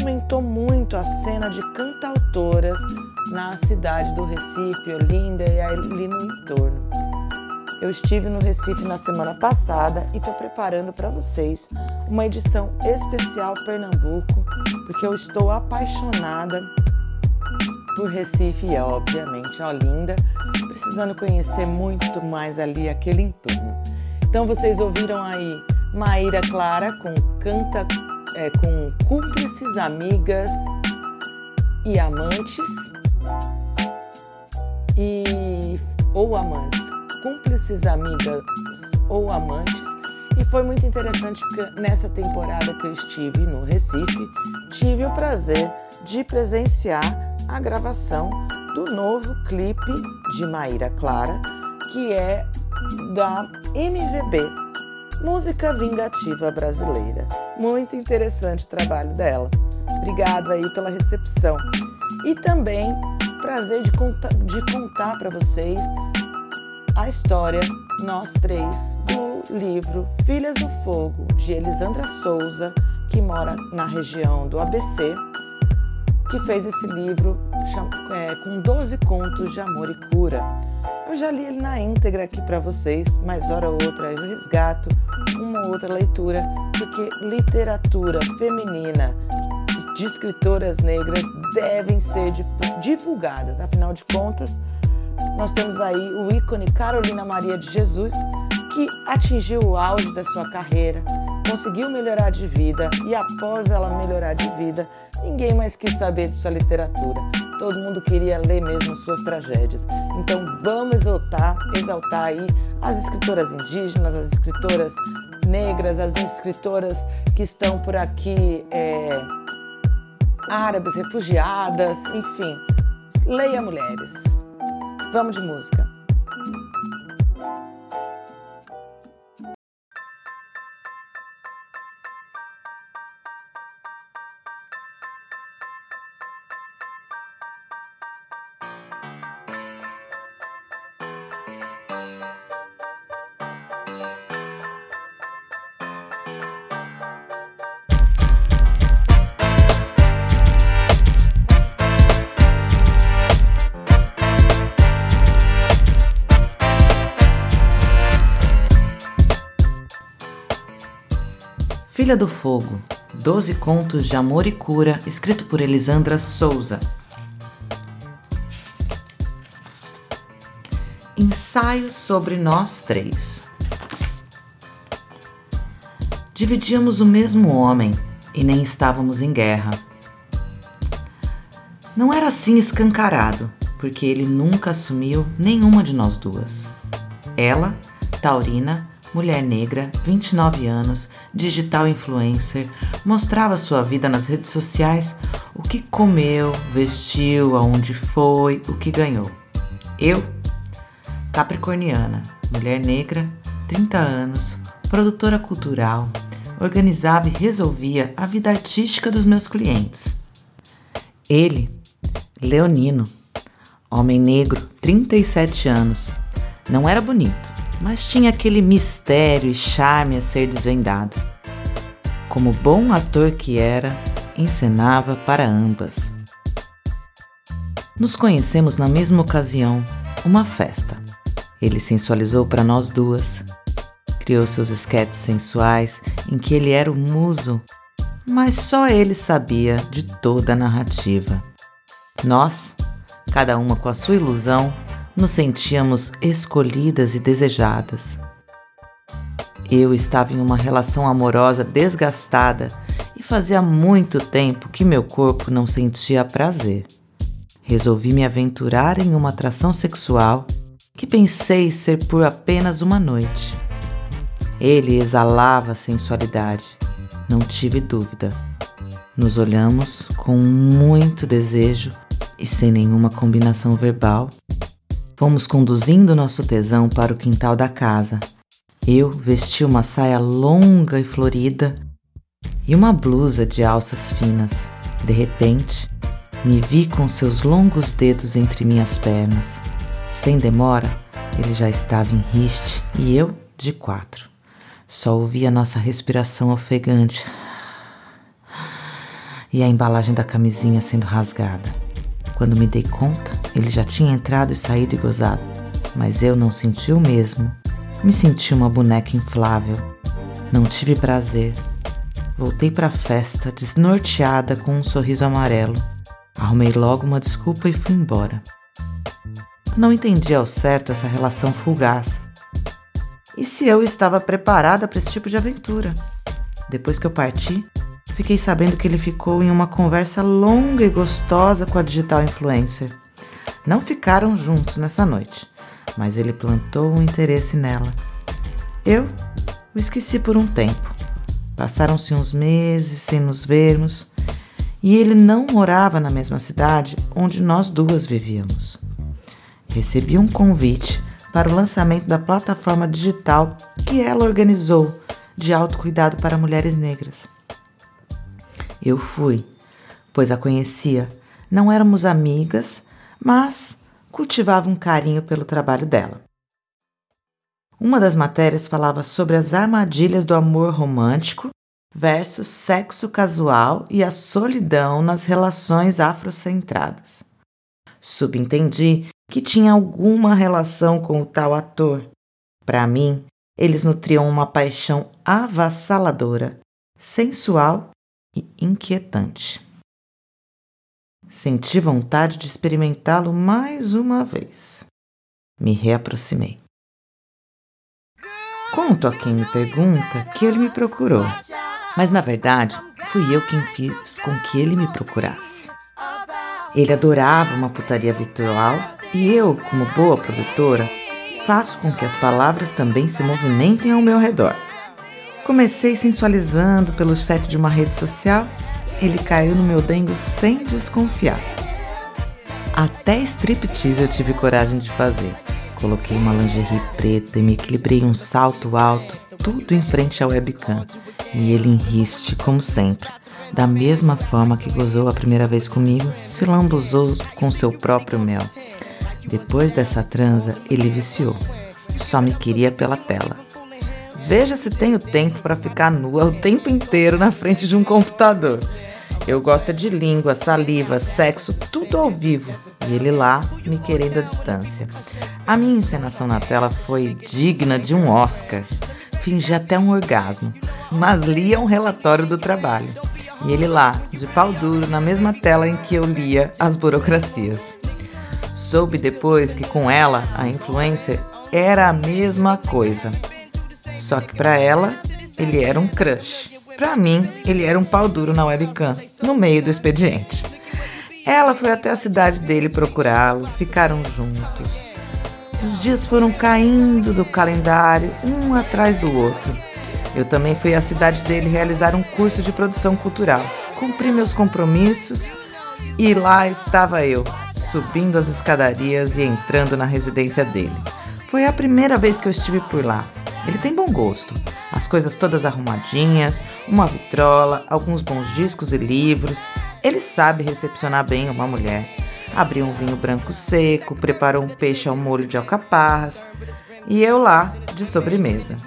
S1: fomentou muito a cena de cantautoras na cidade do Recife, Olinda e ali no entorno. Eu estive no Recife na semana passada e estou preparando para vocês uma edição especial Pernambuco, porque eu estou apaixonada por Recife e, obviamente, Olinda, precisando conhecer muito mais ali aquele entorno. Então vocês ouviram aí Maíra Clara com Canta é, com Cúmplices, Amigas e Amantes e ou amantes, cúmplices, amigas ou amantes. E foi muito interessante porque nessa temporada que eu estive no Recife, tive o prazer de presenciar a gravação do novo clipe de Maíra Clara, que é da MVB, Música Vingativa Brasileira. Muito interessante o trabalho dela. Obrigado aí pela recepção. E também prazer de contar, de contar para vocês a história, nós três, do livro Filhas do Fogo, de Elisandra Souza, que mora na região do ABC, que fez esse livro é, com 12 contos de amor e cura. Eu já li ele na íntegra aqui para vocês, mas hora ou outra eu resgato uma ou outra leitura, porque literatura feminina de escritoras negras devem ser divulgadas. Afinal de contas, nós temos aí o ícone Carolina Maria de Jesus, que atingiu o auge da sua carreira, conseguiu melhorar de vida e após ela melhorar de vida, ninguém mais quis saber de sua literatura. Todo mundo queria ler mesmo suas tragédias. Então vamos exaltar, exaltar aí as escritoras indígenas, as escritoras negras, as escritoras que estão por aqui, é, árabes, refugiadas, enfim. Leia mulheres. Vamos de música.
S14: Filha do Fogo, 12 contos de amor e cura, escrito por Elisandra Souza. Ensaio sobre nós três.
S1: Dividíamos o mesmo homem e nem estávamos em guerra. Não era assim escancarado, porque ele nunca assumiu nenhuma de nós duas. Ela, Taurina, mulher negra, 29 anos, digital influencer, mostrava sua vida nas redes sociais, o que comeu, vestiu, aonde foi, o que ganhou. Eu, capricorniana, mulher negra, 30 anos, produtora cultural, organizava e resolvia a vida artística dos meus clientes. Ele, Leonino, homem negro, 37 anos, não era bonito, mas tinha aquele mistério e charme a ser desvendado. Como bom ator que era, encenava para ambas. Nos conhecemos na mesma ocasião, uma festa. Ele sensualizou para nós duas. Criou seus esquetes sensuais em que ele era o muso, mas só ele sabia de toda a narrativa. Nós, cada uma com a sua ilusão, nos sentíamos escolhidas e desejadas. Eu estava em uma relação amorosa desgastada e fazia muito tempo que meu corpo não sentia prazer. Resolvi me aventurar em uma atração sexual que pensei ser por apenas uma noite. Ele exalava sensualidade, não tive dúvida. Nos olhamos com muito desejo e sem nenhuma combinação verbal Fomos conduzindo nosso tesão para o quintal da casa. Eu vesti uma saia longa e florida e uma blusa de alças finas. De repente, me vi com seus longos dedos entre minhas pernas. Sem demora, ele já estava em riste e eu de quatro. Só ouvia nossa respiração ofegante e a embalagem da camisinha sendo rasgada. Quando me dei conta, ele já tinha entrado e saído e gozado, mas eu não senti o mesmo. Me senti uma boneca inflável. Não tive prazer. Voltei para a festa, desnorteada com um sorriso amarelo. Arrumei logo uma desculpa e fui embora. Não entendi ao certo essa relação fugaz. E se eu estava preparada para esse tipo de aventura? Depois que eu parti, fiquei sabendo que ele ficou em uma conversa longa e gostosa com a digital influencer. Não ficaram juntos nessa noite, mas ele plantou um interesse nela. Eu o esqueci por um tempo. Passaram-se uns meses sem nos vermos e ele não morava na mesma cidade onde nós duas vivíamos. Recebi um convite para o lançamento da plataforma digital que ela organizou de autocuidado para mulheres negras. Eu fui, pois a conhecia. Não éramos amigas, mas cultivava um carinho pelo trabalho dela. Uma das matérias falava sobre as armadilhas do amor romântico versus sexo casual e a solidão nas relações afrocentradas. Subentendi que tinha alguma relação com o tal ator. Para mim, eles nutriam uma paixão avassaladora, sensual e inquietante. Senti vontade de experimentá-lo mais uma vez. Me reaproximei. Conto a quem me pergunta que ele me procurou, mas na verdade fui eu quem fiz com que ele me procurasse. Ele adorava uma putaria virtual e eu, como boa produtora, faço com que as palavras também se movimentem ao meu redor. Comecei sensualizando pelo chat de uma rede social, ele caiu no meu dengo sem desconfiar. Até striptease eu tive coragem de fazer. Coloquei uma lingerie preta e me equilibrei um salto alto, tudo em frente ao webcam. E ele enriste, como sempre. Da mesma forma que gozou a primeira vez comigo, se lambuzou com seu próprio mel. Depois dessa transa, ele viciou. Só me queria pela tela. Veja se tenho tempo para ficar nua o tempo inteiro na frente de um computador. Eu gosto de língua, saliva, sexo, tudo ao vivo. E ele lá, me querendo à distância. A minha encenação na tela foi digna de um Oscar. Fingi até um orgasmo, mas lia um relatório do trabalho. E ele lá, de pau duro, na mesma tela em que eu lia as burocracias. Soube depois que com ela, a influencer, era a mesma coisa. Só que para ela, ele era um crush. Pra mim, ele era um pau duro na webcam, no meio do expediente. Ela foi até a cidade dele procurá-lo, ficaram juntos. Os dias foram caindo do calendário, um atrás do outro. Eu também fui à cidade dele realizar um curso de produção cultural. Cumpri meus compromissos e lá estava eu, subindo as escadarias e entrando na residência dele. Foi a primeira vez que eu estive por lá. Ele tem bom gosto. As coisas todas arrumadinhas, uma vitrola, alguns bons discos e livros. Ele sabe recepcionar bem uma mulher. Abriu um vinho branco seco, preparou um peixe ao molho de alcaparras. E eu lá, de sobremesa.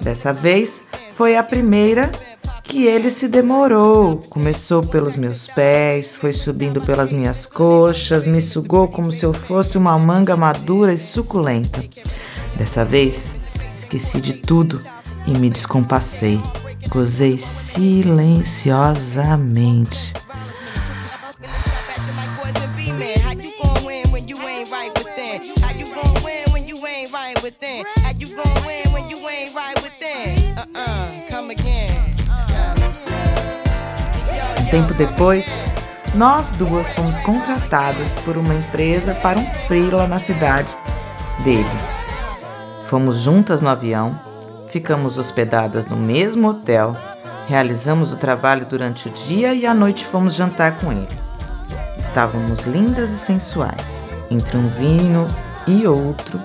S1: Dessa vez, foi a primeira que ele se demorou. Começou pelos meus pés, foi subindo pelas minhas coxas, me sugou como se eu fosse uma manga madura e suculenta. Dessa vez, esqueci de tudo e me descompassei. Gozei silenciosamente. Tempo depois, nós duas fomos contratadas por uma empresa para um freela na cidade dele. Fomos juntas no avião, ficamos hospedadas no mesmo hotel, realizamos o trabalho durante o dia e à noite fomos jantar com ele. Estávamos lindas e sensuais. Entre um vinho e outro,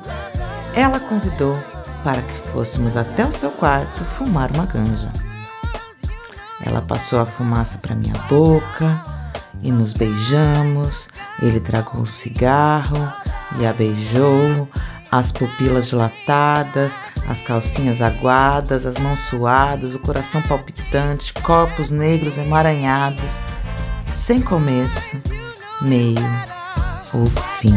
S1: ela convidou para que fôssemos até o seu quarto fumar uma ganja. Ela passou a fumaça para minha boca e nos beijamos. Ele tragou o cigarro e a beijou, as pupilas dilatadas, as calcinhas aguadas, as mãos suadas, o coração palpitante, corpos negros emaranhados, sem começo, meio ou fim.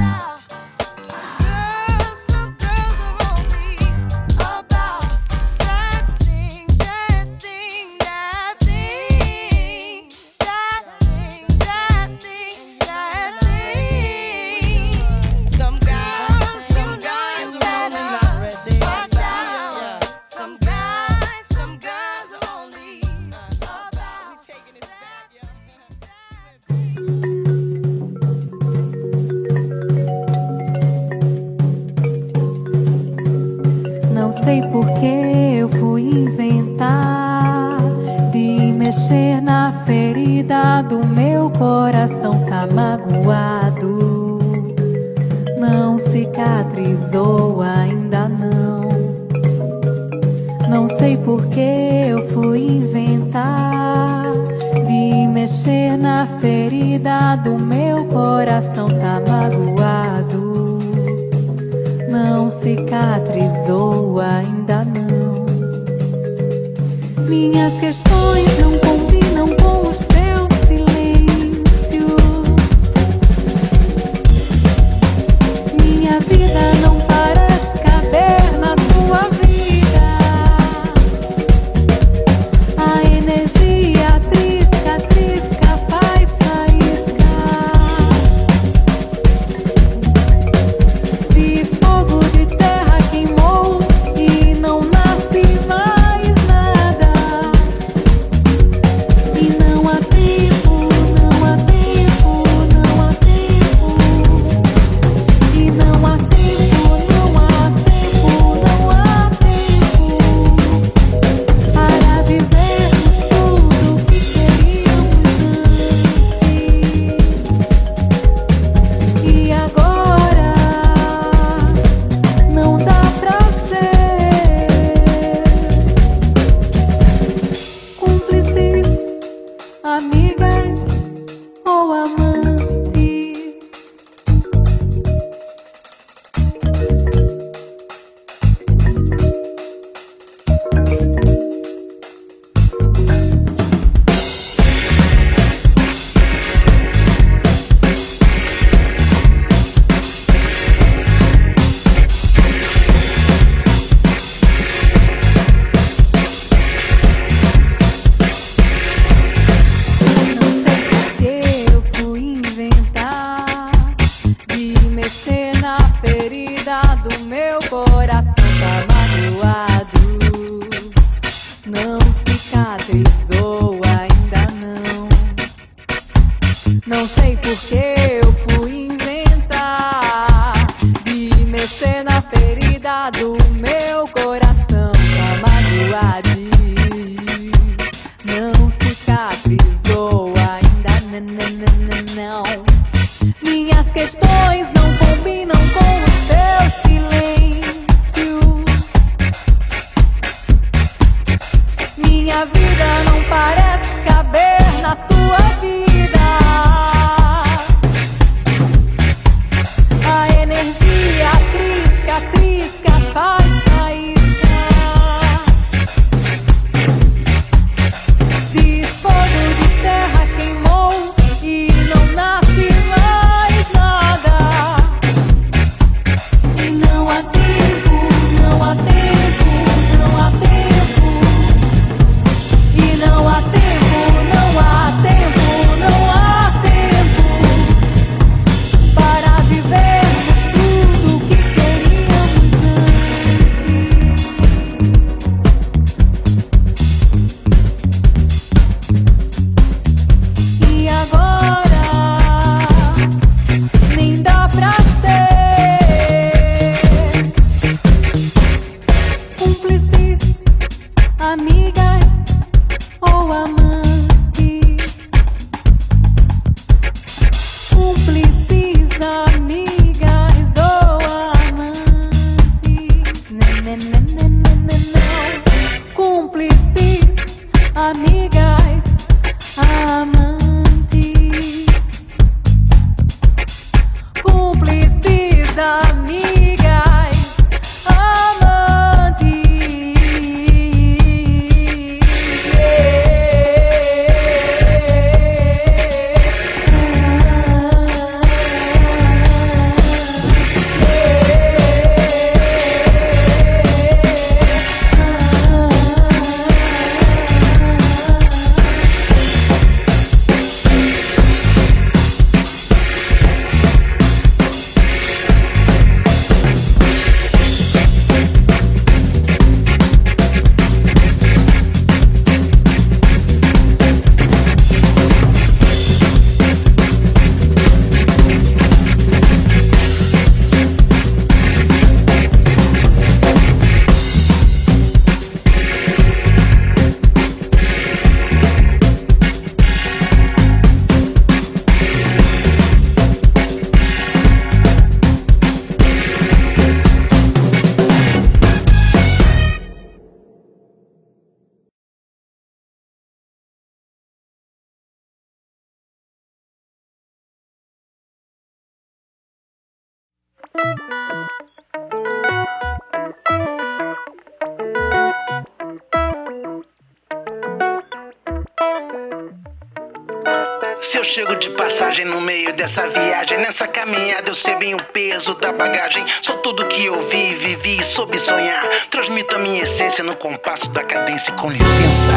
S15: Chego de passagem no meio dessa viagem, nessa caminhada eu sei bem o peso da bagagem. Sou tudo que eu vi, vivi e soube sonhar. Transmito a minha essência no compasso da cadência. Com licença,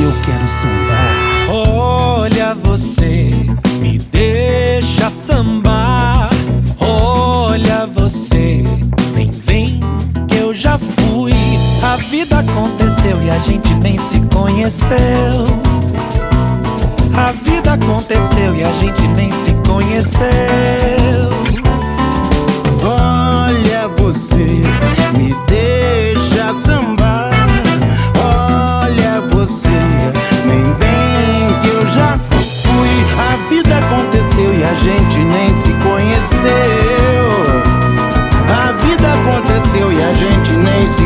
S15: eu quero sambar.
S16: Olha você, me deixa sambar. Olha você, nem vem que eu já fui. A vida aconteceu e a gente nem se conheceu. A vida aconteceu e a gente nem se conheceu.
S17: Olha você, me deixa sambar. Olha você, nem vem que eu já fui. A vida aconteceu e a gente nem se conheceu. A vida aconteceu e a gente nem se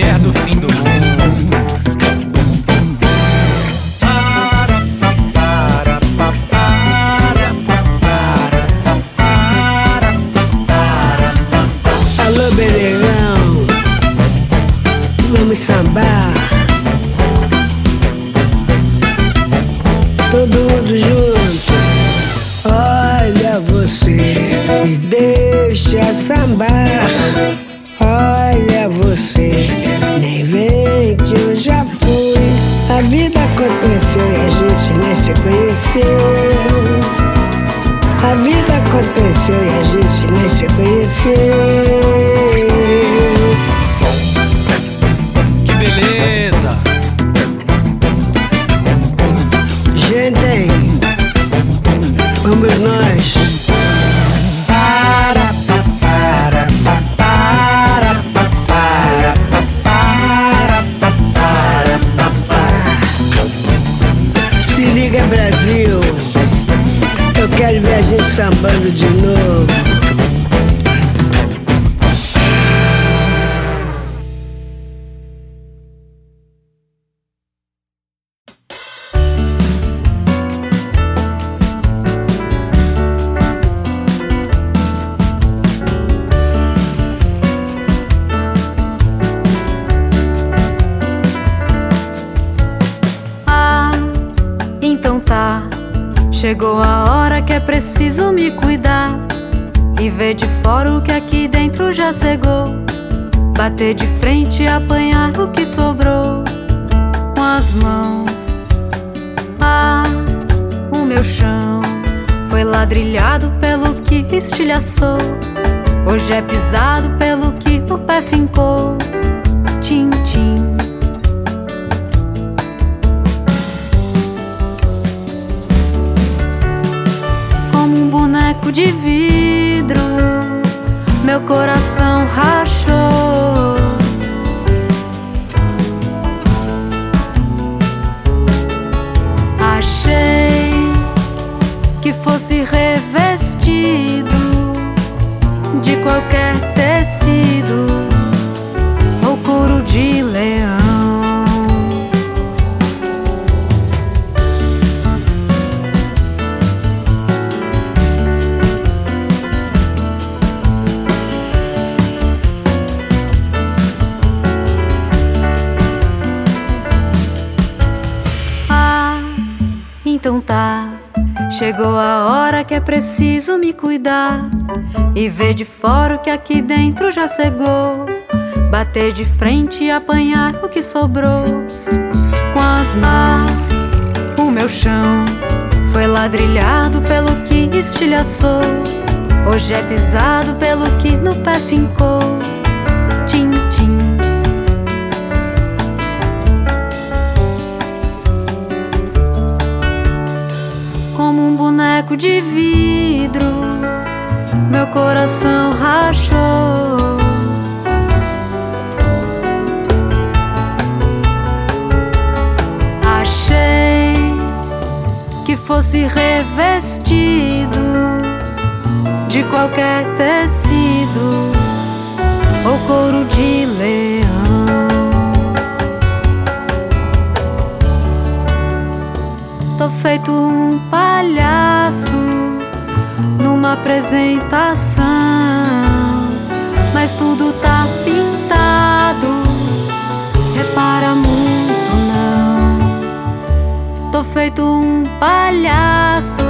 S16: mulher do fim do
S8: as mãos. Ah, o meu chão foi ladrilhado pelo que estilhaçou. Hoje é pisado pelo que o pé fincou. Tim, tim. como um boneco de vidro. Meu coração rachou. Fosse revestido de qualquer tecido Chegou a hora que é preciso me cuidar e ver de fora o que aqui dentro já cegou. Bater de frente e apanhar o que sobrou. Com as mãos, o meu chão foi ladrilhado pelo que estilhaçou. Hoje é pisado pelo que no pé fincou. De vidro. Meu coração rachou. Achei que fosse revestido de qualquer tecido ou couro de leão. Feito um palhaço numa apresentação, mas tudo tá pintado. Repara muito não. Tô feito um palhaço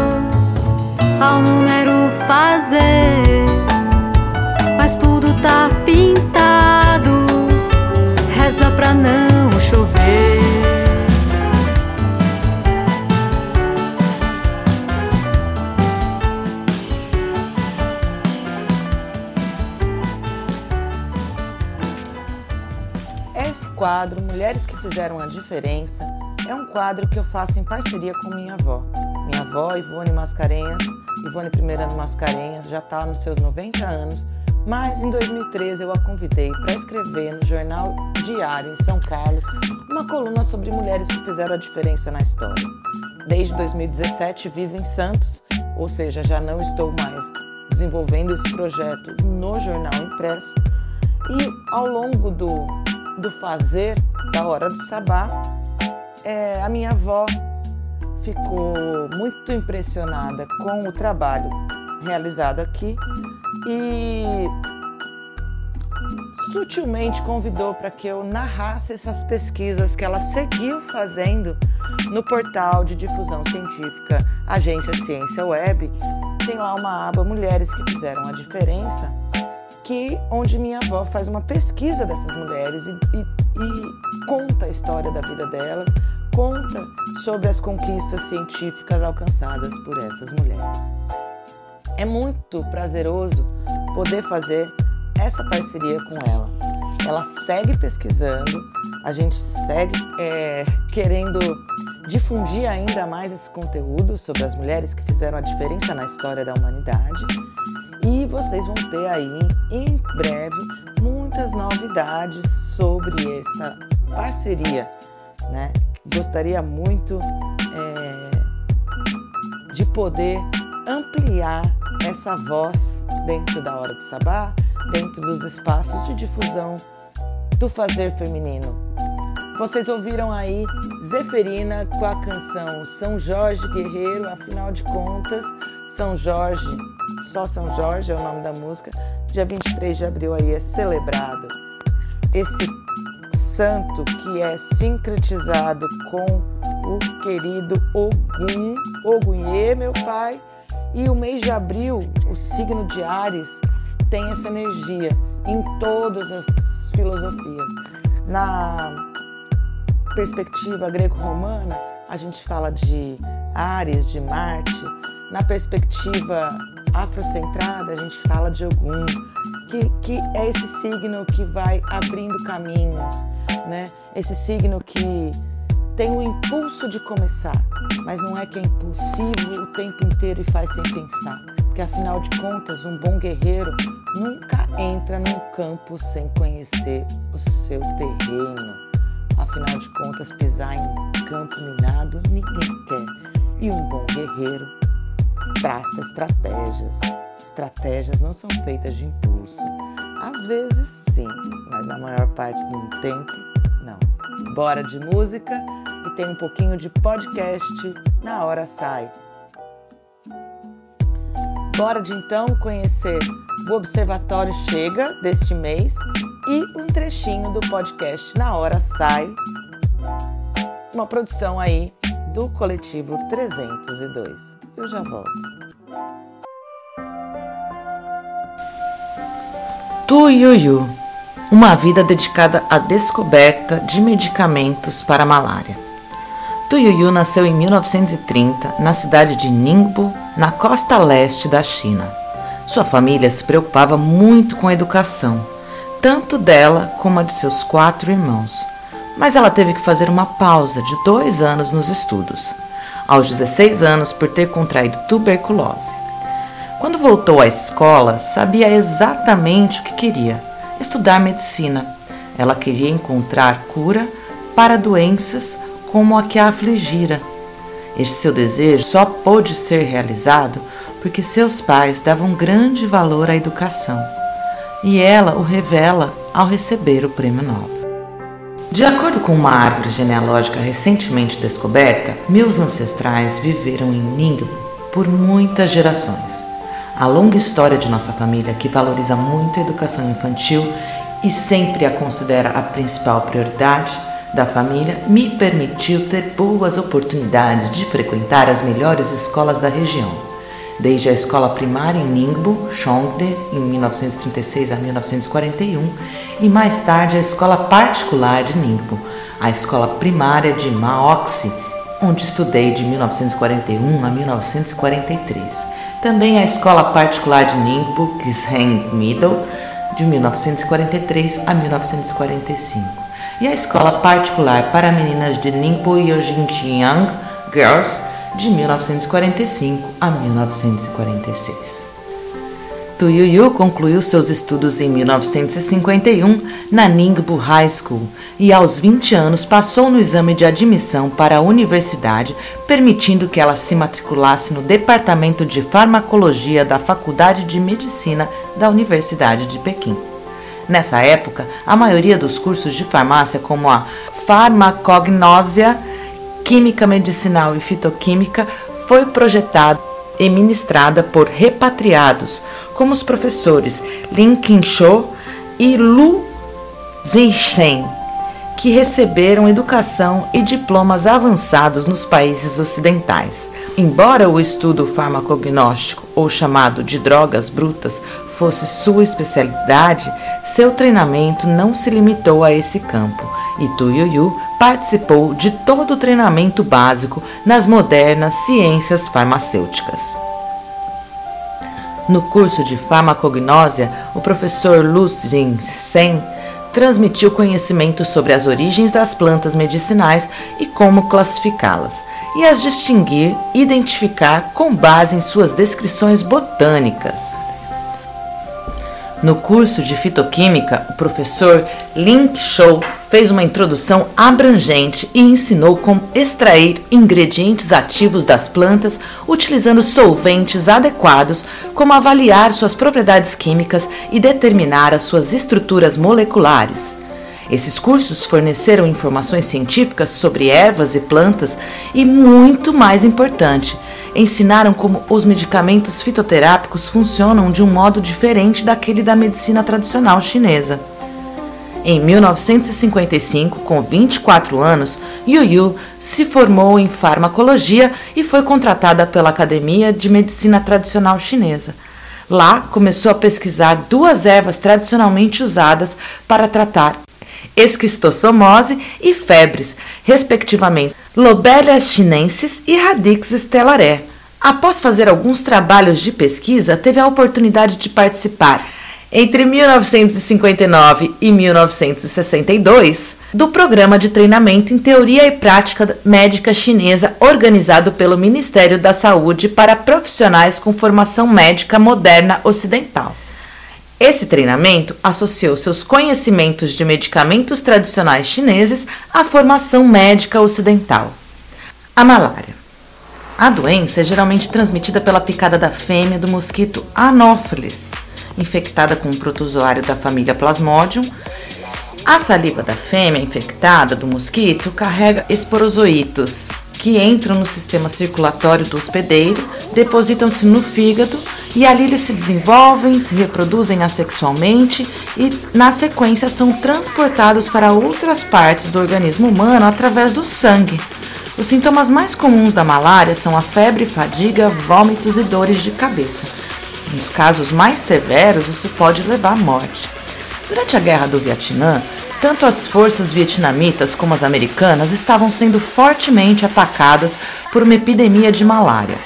S8: ao número fazer, mas tudo tá pintado. Reza pra não chover.
S1: Quadro, Mulheres que Fizeram a Diferença, é um quadro que eu faço em parceria com minha avó. Minha avó, Ivone Mascarenhas, Ivone Primeirano Mascarenhas, já está nos seus 90 anos, mas em 2013 eu a convidei para escrever no Jornal Diário em São Carlos uma coluna sobre mulheres que fizeram a diferença na história. Desde 2017 vivo em Santos, ou seja, já não estou mais desenvolvendo esse projeto no jornal impresso. E ao longo do, do fazer da hora do sabá, é, a minha avó ficou muito impressionada com o trabalho realizado aqui e sutilmente convidou para que eu narrasse essas pesquisas que ela seguiu fazendo no portal de difusão científica Agência Ciência Web. Tem lá uma aba Mulheres que Fizeram a Diferença, que onde minha avó faz uma pesquisa dessas mulheres e, e, e conta a história da vida delas, conta sobre as conquistas científicas alcançadas por essas mulheres. É muito prazeroso poder fazer essa parceria com ela. Ela segue pesquisando, a gente segue é, querendo difundir ainda mais esse conteúdo sobre as mulheres que fizeram a diferença na história da humanidade. E vocês vão ter aí em breve muitas novidades sobre essa parceria, né? Gostaria muito é,
S18: de poder ampliar essa voz dentro da hora do sabá, dentro dos espaços de difusão do fazer feminino. Vocês ouviram aí Zeferina com a canção São Jorge Guerreiro, afinal de contas, São Jorge, só São Jorge é o nome da música, dia 23 de abril aí é celebrado esse santo que é sincretizado com o querido Ogum, Ogunhê, meu pai, e o mês de abril, o signo de Ares, tem essa energia em todas as filosofias. Na perspectiva greco-romana, a gente fala de Ares, de Marte. Na perspectiva afrocentrada, a gente fala de Ogum, que, que é esse signo que vai abrindo caminhos, né? Esse signo que tem o impulso de começar, mas não é que é impulsivo o tempo inteiro e faz sem pensar. Porque afinal de contas, um bom guerreiro nunca entra num campo sem conhecer o seu terreno. Afinal de contas, pisar em campo minado ninguém quer. E um bom guerreiro traça estratégias. Estratégias não são feitas de impulso. Às vezes sim, mas na maior parte do tempo não. Bora de música e tem um pouquinho de podcast na hora sai. Bora de então conhecer o Observatório Chega deste mês e um trechinho do podcast Na Hora Sai, uma produção aí do coletivo 302. Eu já volto.
S1: Tuiuiu, uma vida dedicada à descoberta de medicamentos para a malária. Tuiuiu nasceu em 1930 na cidade de Ningbo, na costa leste da China. Sua família se preocupava muito com a educação, tanto dela como a de seus quatro irmãos. Mas ela teve que fazer uma pausa de dois anos nos estudos, aos 16 anos, por ter contraído tuberculose. Quando voltou à escola, sabia exatamente o que queria: estudar medicina. Ela queria encontrar cura para doenças como a que a afligira. Este seu desejo só pôde ser realizado porque seus pais davam grande valor à educação. E ela o revela ao receber o prêmio Nobel. De acordo com uma árvore genealógica recentemente descoberta, meus ancestrais viveram em Ningbo por muitas gerações. A longa história de nossa família, que valoriza muito a educação infantil e sempre a considera a principal prioridade da família, me permitiu ter boas oportunidades de frequentar as melhores escolas da região. Desde a escola primária em Ningbo, Chongde, em 1936 a 1941, e mais tarde a escola particular de Ningbo, a escola primária de Maoxi, onde estudei de 1941 a 1943 também a escola particular de Ningbo, Kisheng Middle, de 1943 a 1945, e a escola particular para meninas de Ningbo Yojinjiang Girls, de 1945 a 1946. Tu Yu concluiu seus estudos em 1951 na Ningbo High School e aos 20 anos passou no exame de admissão para a universidade, permitindo que ela se matriculasse no Departamento de Farmacologia da Faculdade de Medicina da Universidade de Pequim. Nessa época, a maioria dos cursos de farmácia, como a farmacognósia, química medicinal e fitoquímica, foi projetado e ministrada por repatriados, como os professores Lin Qinsho e Lu Zixen, que receberam educação e diplomas avançados nos países ocidentais. Embora o estudo farmacognóstico, ou chamado de drogas brutas, fosse sua especialidade, seu treinamento não se limitou a esse campo e Tu Yu participou de todo o treinamento básico nas modernas ciências farmacêuticas. No curso de farmacognósia, o professor Lu Jin-sen transmitiu conhecimento sobre as origens das plantas medicinais e como classificá-las, e as distinguir identificar com base em suas descrições botânicas. No curso de fitoquímica, o professor Link Show fez uma introdução abrangente e ensinou como extrair ingredientes ativos das plantas utilizando solventes adequados, como avaliar suas propriedades químicas e determinar as suas estruturas moleculares. Esses cursos forneceram informações científicas sobre ervas e plantas e, muito mais importante, ensinaram como os medicamentos fitoterápicos funcionam de um modo diferente daquele da medicina tradicional chinesa. Em 1955, com 24 anos, Yu Yu se formou em farmacologia e foi contratada pela Academia de Medicina Tradicional Chinesa. Lá, começou a pesquisar duas ervas tradicionalmente usadas para tratar esquistossomose e febres, respectivamente Lobelia chinensis e Radix stellaré. Após fazer alguns trabalhos de pesquisa, teve a oportunidade de participar, entre 1959 e 1962, do programa de treinamento em teoria e prática médica chinesa organizado pelo Ministério da Saúde para profissionais com formação médica moderna ocidental. Esse treinamento associou seus conhecimentos de medicamentos tradicionais chineses à formação médica ocidental. A malária. A doença é geralmente transmitida pela picada da fêmea do mosquito Anopheles, infectada com um protozoário da família Plasmodium. A saliva da fêmea infectada do mosquito carrega esporozoitos, que entram no sistema circulatório do hospedeiro, depositam-se no fígado e ali eles se desenvolvem, se reproduzem assexualmente e, na sequência, são transportados para outras partes do organismo humano através do sangue. Os sintomas mais comuns da malária são a febre, fadiga, vômitos e dores de cabeça. Nos casos mais severos, isso pode levar à morte. Durante a Guerra do Vietnã, tanto as forças vietnamitas como as americanas estavam sendo fortemente atacadas por uma epidemia de malária.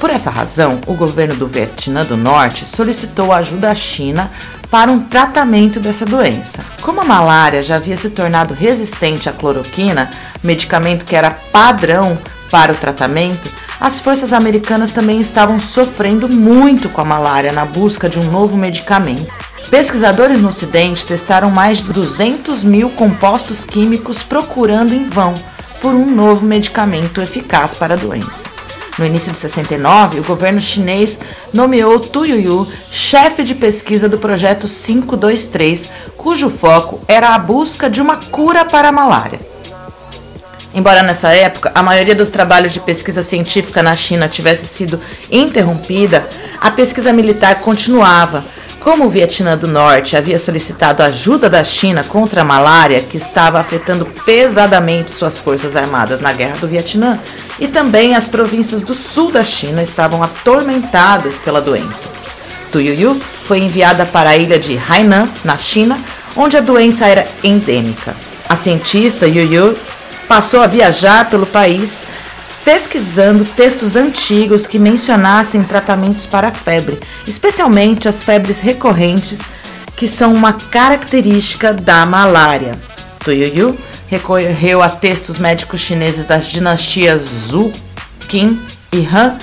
S1: Por essa razão, o governo do Vietnã do Norte solicitou ajuda à China para um tratamento dessa doença. Como a malária já havia se tornado resistente à cloroquina, medicamento que era padrão para o tratamento, as forças americanas também estavam sofrendo muito com a malária na busca de um novo medicamento. Pesquisadores no Ocidente testaram mais de 200 mil compostos químicos procurando em vão por um novo medicamento eficaz para a doença. No início de 69, o governo chinês nomeou Tu Yuyu chefe de pesquisa do projeto 523, cujo foco era a busca de uma cura para a malária. Embora nessa época a maioria dos trabalhos de pesquisa científica na China tivesse sido interrompida, a pesquisa militar continuava, como o Vietnã do Norte havia solicitado ajuda da China contra a malária, que estava afetando pesadamente suas forças armadas na Guerra do Vietnã, e também as províncias do sul da China estavam atormentadas pela doença. Tuyuyu foi enviada para a ilha de Hainan, na China, onde a doença era endêmica. A cientista Yuyu passou a viajar pelo país pesquisando textos antigos que mencionassem tratamentos para a febre, especialmente as febres recorrentes, que são uma característica da malária. Tuyuyu recorreu a textos médicos chineses das dinastias Zhou, Qin e Han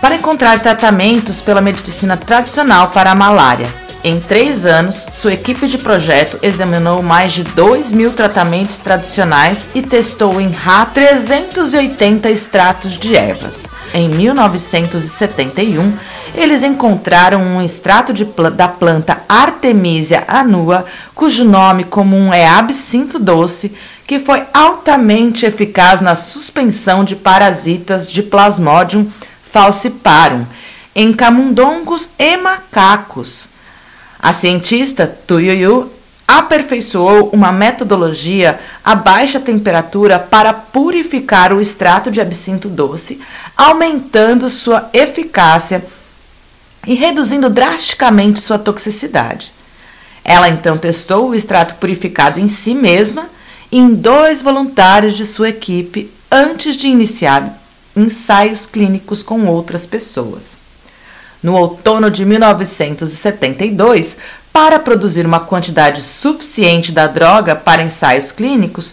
S1: para encontrar tratamentos pela medicina tradicional para a malária. Em três anos, sua equipe de projeto examinou mais de 2 mil tratamentos tradicionais e testou em ratos 380 extratos de ervas. Em 1971, eles encontraram um extrato da planta Artemisia annua, cujo nome comum é absinto doce, que foi altamente eficaz na suspensão de parasitas de Plasmodium falciparum em camundongos e macacos. A cientista Tuyuyu aperfeiçoou uma metodologia a baixa temperatura para purificar o extrato de absinto doce, aumentando sua eficácia e reduzindo drasticamente sua toxicidade. Ela então testou o extrato purificado em si mesma e em dois voluntários de sua equipe antes de iniciar ensaios clínicos com outras pessoas. No outono de 1972, para produzir uma quantidade suficiente da droga para ensaios clínicos,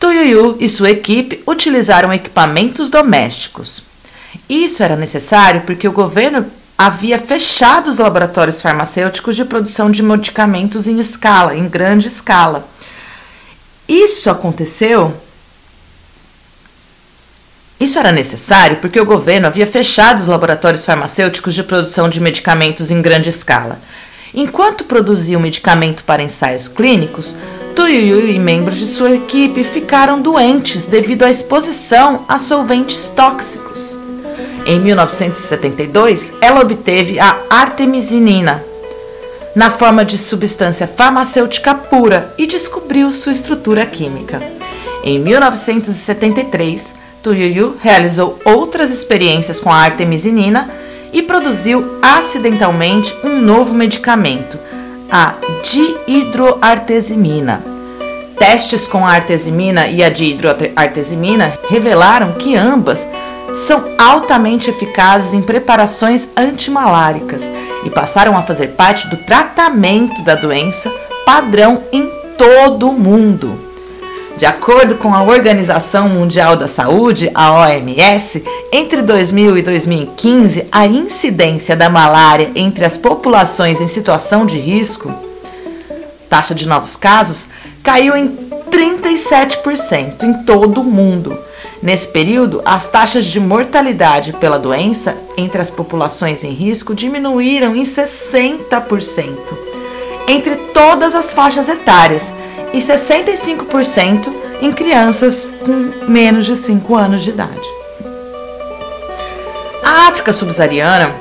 S1: Tuyuyu e sua equipe utilizaram equipamentos domésticos. Isso era necessário porque o governo havia fechado os laboratórios farmacêuticos de produção de medicamentos em escala, em grande escala. Isso aconteceu. Isso era necessário porque o governo havia fechado os laboratórios farmacêuticos de produção de medicamentos em grande escala. Enquanto produzia o medicamento para ensaios clínicos, Tuiuiu e membros de sua equipe ficaram doentes devido à exposição a solventes tóxicos. Em 1972, ela obteve a artemisinina na forma de substância farmacêutica pura e descobriu sua estrutura química. Em 1973, Tuiuiu realizou outras experiências com a artemisinina e produziu acidentalmente um novo medicamento, a dihidroartesimina. Testes com a artesimina e a dihidroartesimina revelaram que ambas são altamente eficazes em preparações antimaláricas e passaram a fazer parte do tratamento da doença padrão em todo o mundo. De acordo com a Organização Mundial da Saúde, a OMS, entre 2000 e 2015, a incidência da malária entre as populações em situação de risco, taxa de novos casos, caiu em 37% em todo o mundo. Nesse período, as taxas de mortalidade pela doença entre as populações em risco diminuíram em 60% entre todas as faixas etárias e 65% em crianças com menos de 5 anos de idade. A África subsaariana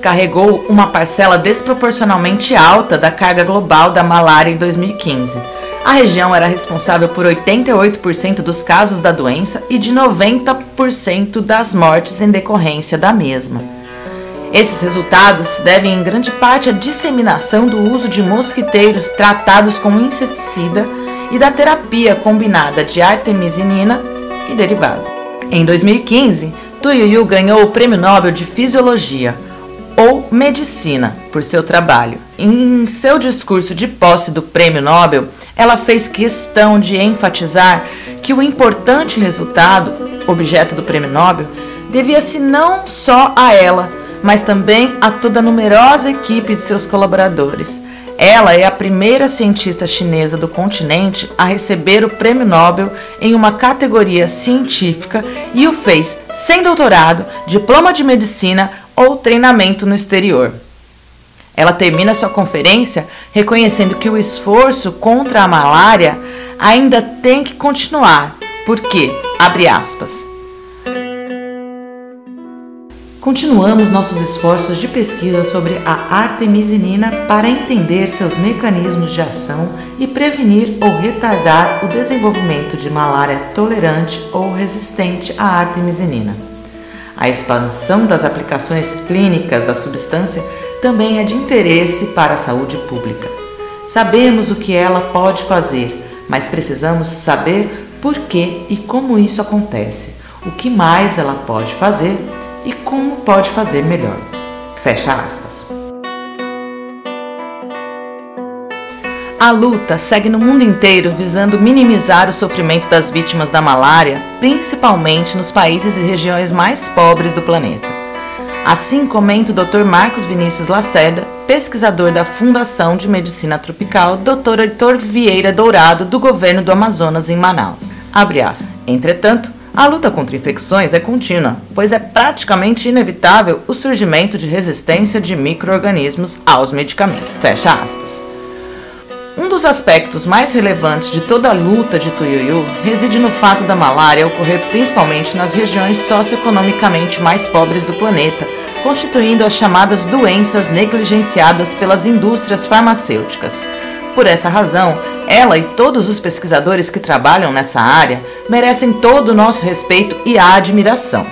S1: carregou uma parcela desproporcionalmente alta da carga global da malária em 2015. A região era responsável por 88% dos casos da doença e de 90% das mortes em decorrência da mesma. Esses resultados devem em grande parte à disseminação do uso de mosquiteiros tratados com inseticida e da terapia combinada de artemisinina e derivado. Em 2015, Tuiuiu ganhou o Prêmio Nobel de Fisiologia ou Medicina por seu trabalho. Em seu discurso de posse do Prêmio Nobel, ela fez questão de enfatizar que o importante resultado, objeto do Prêmio Nobel, devia-se não só a ela, mas também a toda a numerosa equipe de seus colaboradores. Ela é a primeira cientista chinesa do continente a receber o Prêmio Nobel em uma categoria científica e o fez sem doutorado, diploma de medicina ou treinamento no exterior. Ela termina sua conferência reconhecendo que o esforço contra a malária ainda tem que continuar, porque, abre aspas, Continuamos nossos esforços de pesquisa sobre a artemisinina para entender seus mecanismos de ação e prevenir ou retardar o desenvolvimento de malária tolerante ou resistente à artemisinina. A expansão das aplicações clínicas da substância também é de interesse para a saúde pública. Sabemos o que ela pode fazer, mas precisamos saber por que e como isso acontece, o que mais ela pode fazer e como pode fazer melhor. Fecha aspas. A luta segue no mundo inteiro visando minimizar o sofrimento das vítimas da malária, principalmente nos países e regiões mais pobres do planeta. Assim comenta o Dr. Marcos Vinícius Lacerda, pesquisador da Fundação de Medicina Tropical Dr. Heitor Vieira Dourado, do governo do Amazonas, em Manaus. Entretanto, a luta contra infecções é contínua, pois é praticamente inevitável o surgimento de resistência de microorganismos aos medicamentos. Fecha aspas. Um dos aspectos mais relevantes de toda a luta de Tuiuiu reside no fato da malária ocorrer principalmente nas regiões socioeconomicamente mais pobres do planeta, constituindo as chamadas doenças negligenciadas pelas indústrias farmacêuticas. Por essa razão, ela e todos os pesquisadores que trabalham nessa área merecem todo o nosso respeito e admiração.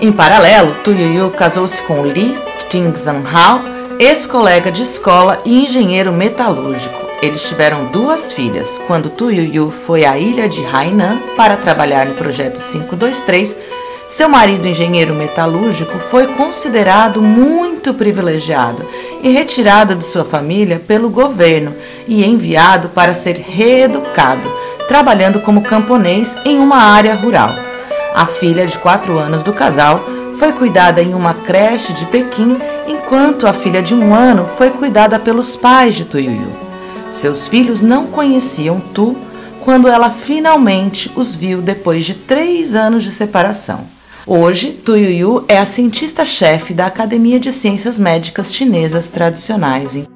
S1: Em paralelo, Tu Yuyu casou-se com Li Tingzhan-hao, ex-colega de escola e engenheiro metalúrgico. Eles tiveram duas filhas. Quando Tu Yuyu foi à ilha de Hainan para trabalhar no projeto 523, seu marido, engenheiro metalúrgico, foi considerado muito privilegiado e retirado de sua família pelo governo e enviado para ser reeducado, trabalhando como camponês em uma área rural. A filha de quatro anos do casal foi cuidada em uma creche de Pequim
S14: enquanto a filha de um ano foi cuidada pelos pais de Tuiuiu. Seus filhos não conheciam Tu quando ela finalmente os viu depois de três anos de separação. Hoje, Tuiuiu é a cientista-chefe da Academia de Ciências Médicas Chinesas Tradicionais em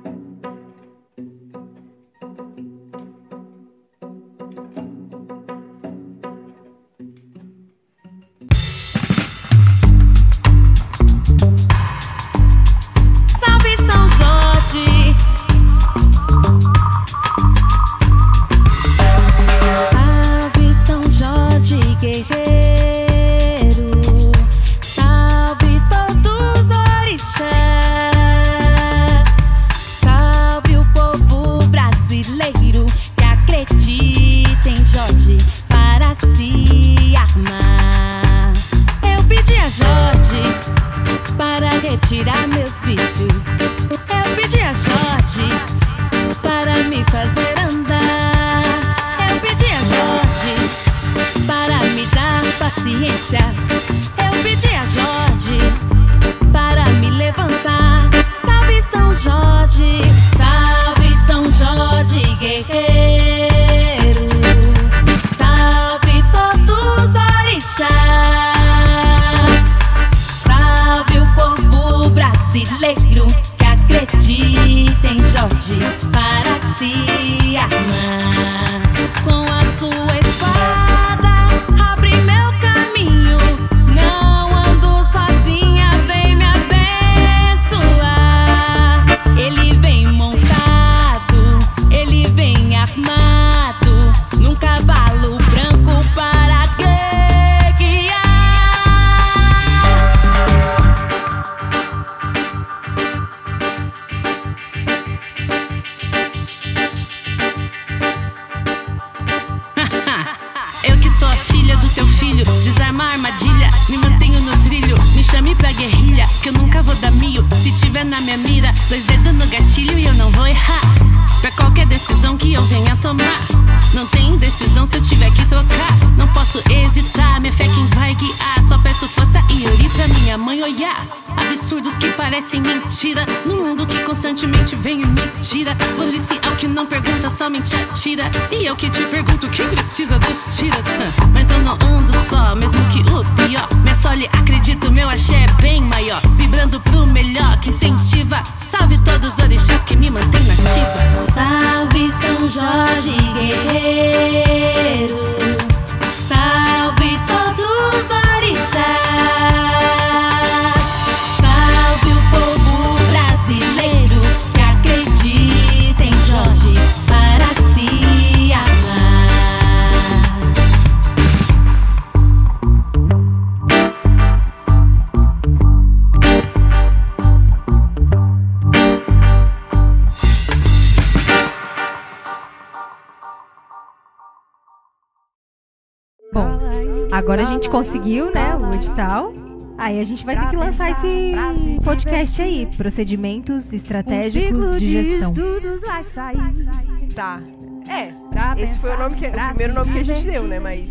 S19: podcast aí, procedimentos estratégicos de gestão.
S20: estudos vai sair. Tá. É, esse foi o nome que, o primeiro nome que a gente deu, né? Mas.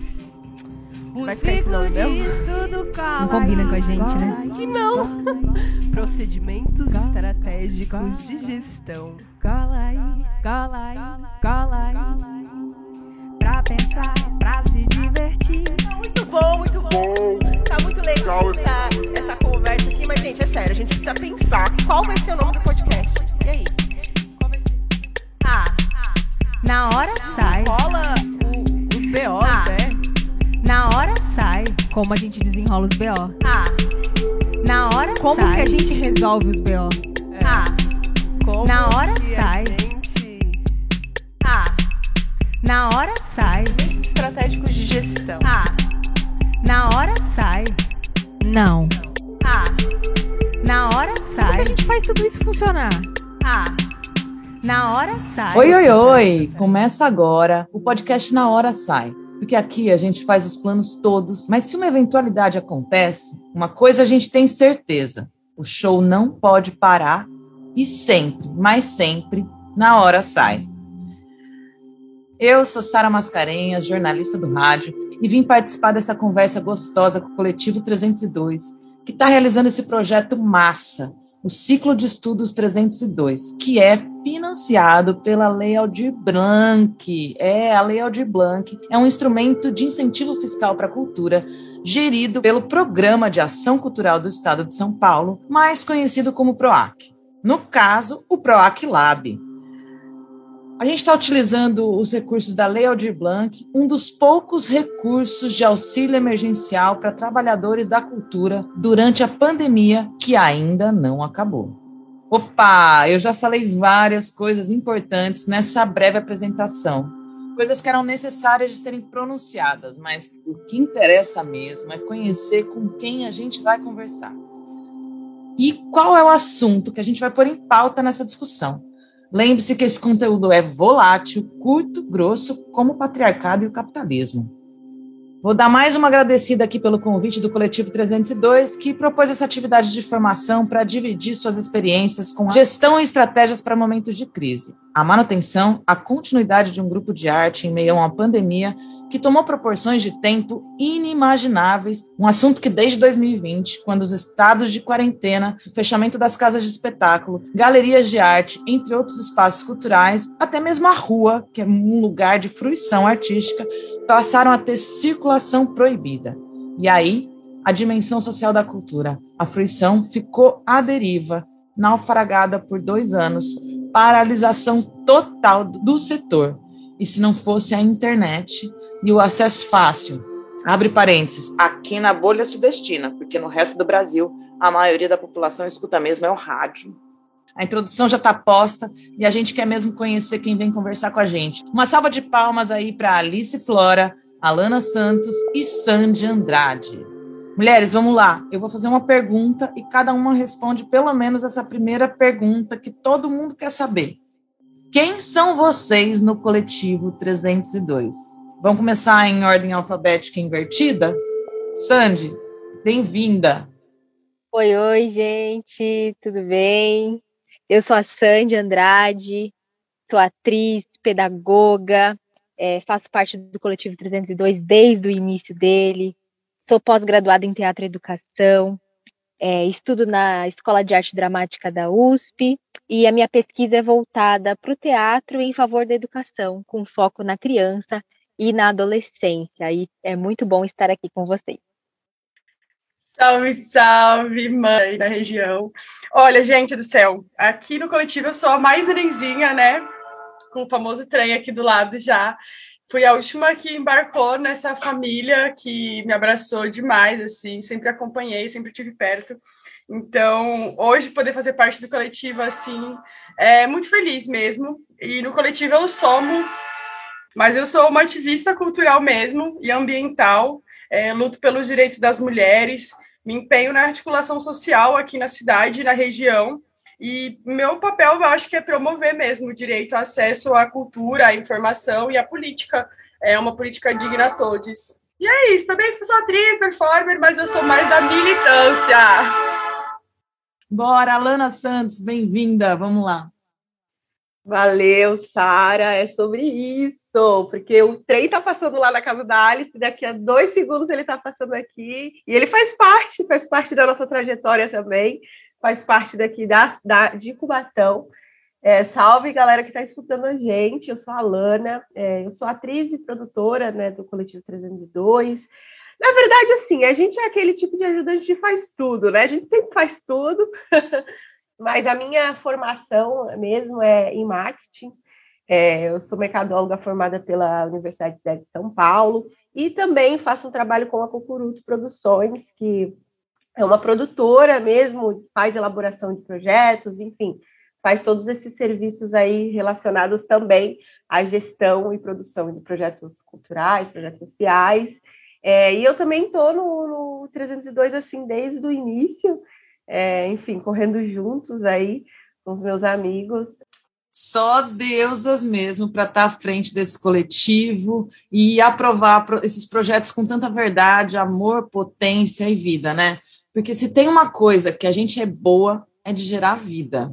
S20: Vai ficar esse nome mesmo?
S19: Não combina com a gente, né?
S20: Que não! Procedimentos estratégicos de gestão.
S21: Cola aí, cola aí, cola aí. Pra pensar, pra se divertir.
S20: Muito bom, muito bom. Tá muito legal essa, essa conversa aqui, mas, gente, é sério, a gente precisa pensar qual vai ser o nome do podcast. E aí?
S19: Ah, na hora sai.
S20: Rola o- os BOs,
S19: Ah.
S20: né?
S19: Na hora sai. Como a gente desenrola os BO. Ah, na hora
S20: Como
S19: sai.
S20: que a
S19: gente resolve os BO? Ah,
S20: Como
S19: na hora
S20: que a
S19: sai. Na hora sai.
S20: Estratégicos de gestão.
S19: Ah, na hora sai. Não. Ah, na hora sai.
S21: Como que a gente faz tudo isso funcionar?
S19: Ah, na hora sai.
S14: Oi, oi, oi! Começa agora o podcast Na Hora Sai. Porque aqui a gente faz os planos todos, mas se uma eventualidade acontece, uma coisa a gente tem certeza: o show não pode parar e sempre, mas sempre, na hora sai. Eu sou Sara Mascarenhas, jornalista do rádio, e vim participar dessa conversa gostosa com o Coletivo 302, que está realizando esse projeto massa,
S1: o Ciclo de Estudos 302, que é financiado pela Lei Aldir Blanc. É, a Lei Aldir Blanc é um instrumento de incentivo fiscal para a cultura gerido pelo Programa de Ação Cultural do Estado de São Paulo, mais conhecido como PROAC. No caso, o PROAC Lab, a gente está utilizando os recursos da Lei Aldir Blanc, um dos poucos recursos de auxílio emergencial para trabalhadores da cultura durante a pandemia que ainda não acabou. Opa, eu já falei várias coisas importantes nessa breve apresentação, coisas que eram necessárias de serem pronunciadas, mas o que interessa mesmo é conhecer com quem a gente vai conversar. E qual é o assunto que a gente vai pôr em pauta nessa discussão? Lembre-se que esse conteúdo é volátil, curto, grosso, como o patriarcado e o capitalismo. Vou dar mais uma agradecida aqui pelo convite do Coletivo 302, que propôs essa atividade de formação para dividir suas experiências com gestão e estratégias para momentos de crise, a manutenção, a continuidade de um grupo de arte em meio a uma pandemia que tomou proporções de tempo inimagináveis, um assunto que desde 2020, quando os estados de quarentena, o fechamento das casas de espetáculo, galerias de arte, entre outros espaços culturais, até mesmo a rua, que é um lugar de fruição artística, passaram a ter circulação proibida. E aí, a dimensão social da cultura, a fruição, ficou à deriva, naufragada por dois anos, paralisação total do setor. E se não fosse a internet, e o acesso fácil. Abre parênteses, aqui na bolha sudestina, porque no resto do Brasil a maioria da população escuta mesmo é o rádio. A introdução já está posta e a gente quer mesmo conhecer quem vem conversar com a gente. Uma salva de palmas aí para Alice Flora, Alana Santos e Sandy Andrade. Mulheres, vamos lá. Eu vou fazer uma pergunta e cada uma responde pelo menos essa primeira pergunta que todo mundo quer saber. Quem são vocês no coletivo 302? Vamos começar em ordem alfabética invertida? Sandy, bem-vinda.
S22: Oi, oi, gente, tudo bem? Eu sou a Sandy Andrade, sou atriz, pedagoga, é, faço parte do Coletivo 302 desde o início dele, sou pós-graduada em Teatro e Educação, é, estudo na Escola de Arte Dramática da USP e a minha pesquisa é voltada para o teatro em favor da educação, com foco na criança e na adolescência. E é muito bom estar aqui com vocês.
S23: Salve, salve, mãe da região. Olha, gente do céu, aqui no coletivo eu sou a mais nenenzinha, né? Com o famoso trem aqui do lado já. Fui a última que embarcou nessa família que me abraçou demais, assim, sempre acompanhei, sempre tive perto. Então, hoje poder fazer parte do coletivo, assim, é muito feliz mesmo. E no coletivo eu somo mas eu sou uma ativista cultural mesmo e ambiental, é, luto pelos direitos das mulheres, me empenho na articulação social aqui na cidade, na região, e meu papel, eu acho que é promover mesmo o direito ao acesso à cultura, à informação e à política. É uma política digna a todos. E é isso, também sou atriz, performer, mas eu sou mais da militância.
S1: Bora, Alana Santos, bem-vinda, vamos lá.
S24: Valeu, Sara, é sobre isso porque o trem tá passando lá na casa da Alice, daqui a dois segundos ele tá passando aqui, e ele faz parte, faz parte da nossa trajetória também, faz parte daqui da, da de Cubatão. É, salve, galera que está escutando a gente, eu sou a Lana, é, eu sou atriz e produtora né, do Coletivo 302. Na verdade, assim, a gente é aquele tipo de ajudante que faz tudo, né? A gente sempre faz tudo, mas a minha formação mesmo é em marketing, é, eu sou mercadóloga formada pela Universidade de São Paulo e também faço um trabalho com a Cucuruto Produções, que é uma produtora mesmo, faz elaboração de projetos, enfim, faz todos esses serviços aí relacionados também à gestão e produção de projetos culturais, projetos sociais. É, e eu também estou no, no 302 assim desde o início, é, enfim, correndo juntos aí com os meus amigos
S1: só deusas mesmo para estar tá à frente desse coletivo e aprovar esses projetos com tanta verdade, amor, potência e vida, né? Porque se tem uma coisa que a gente é boa, é de gerar vida.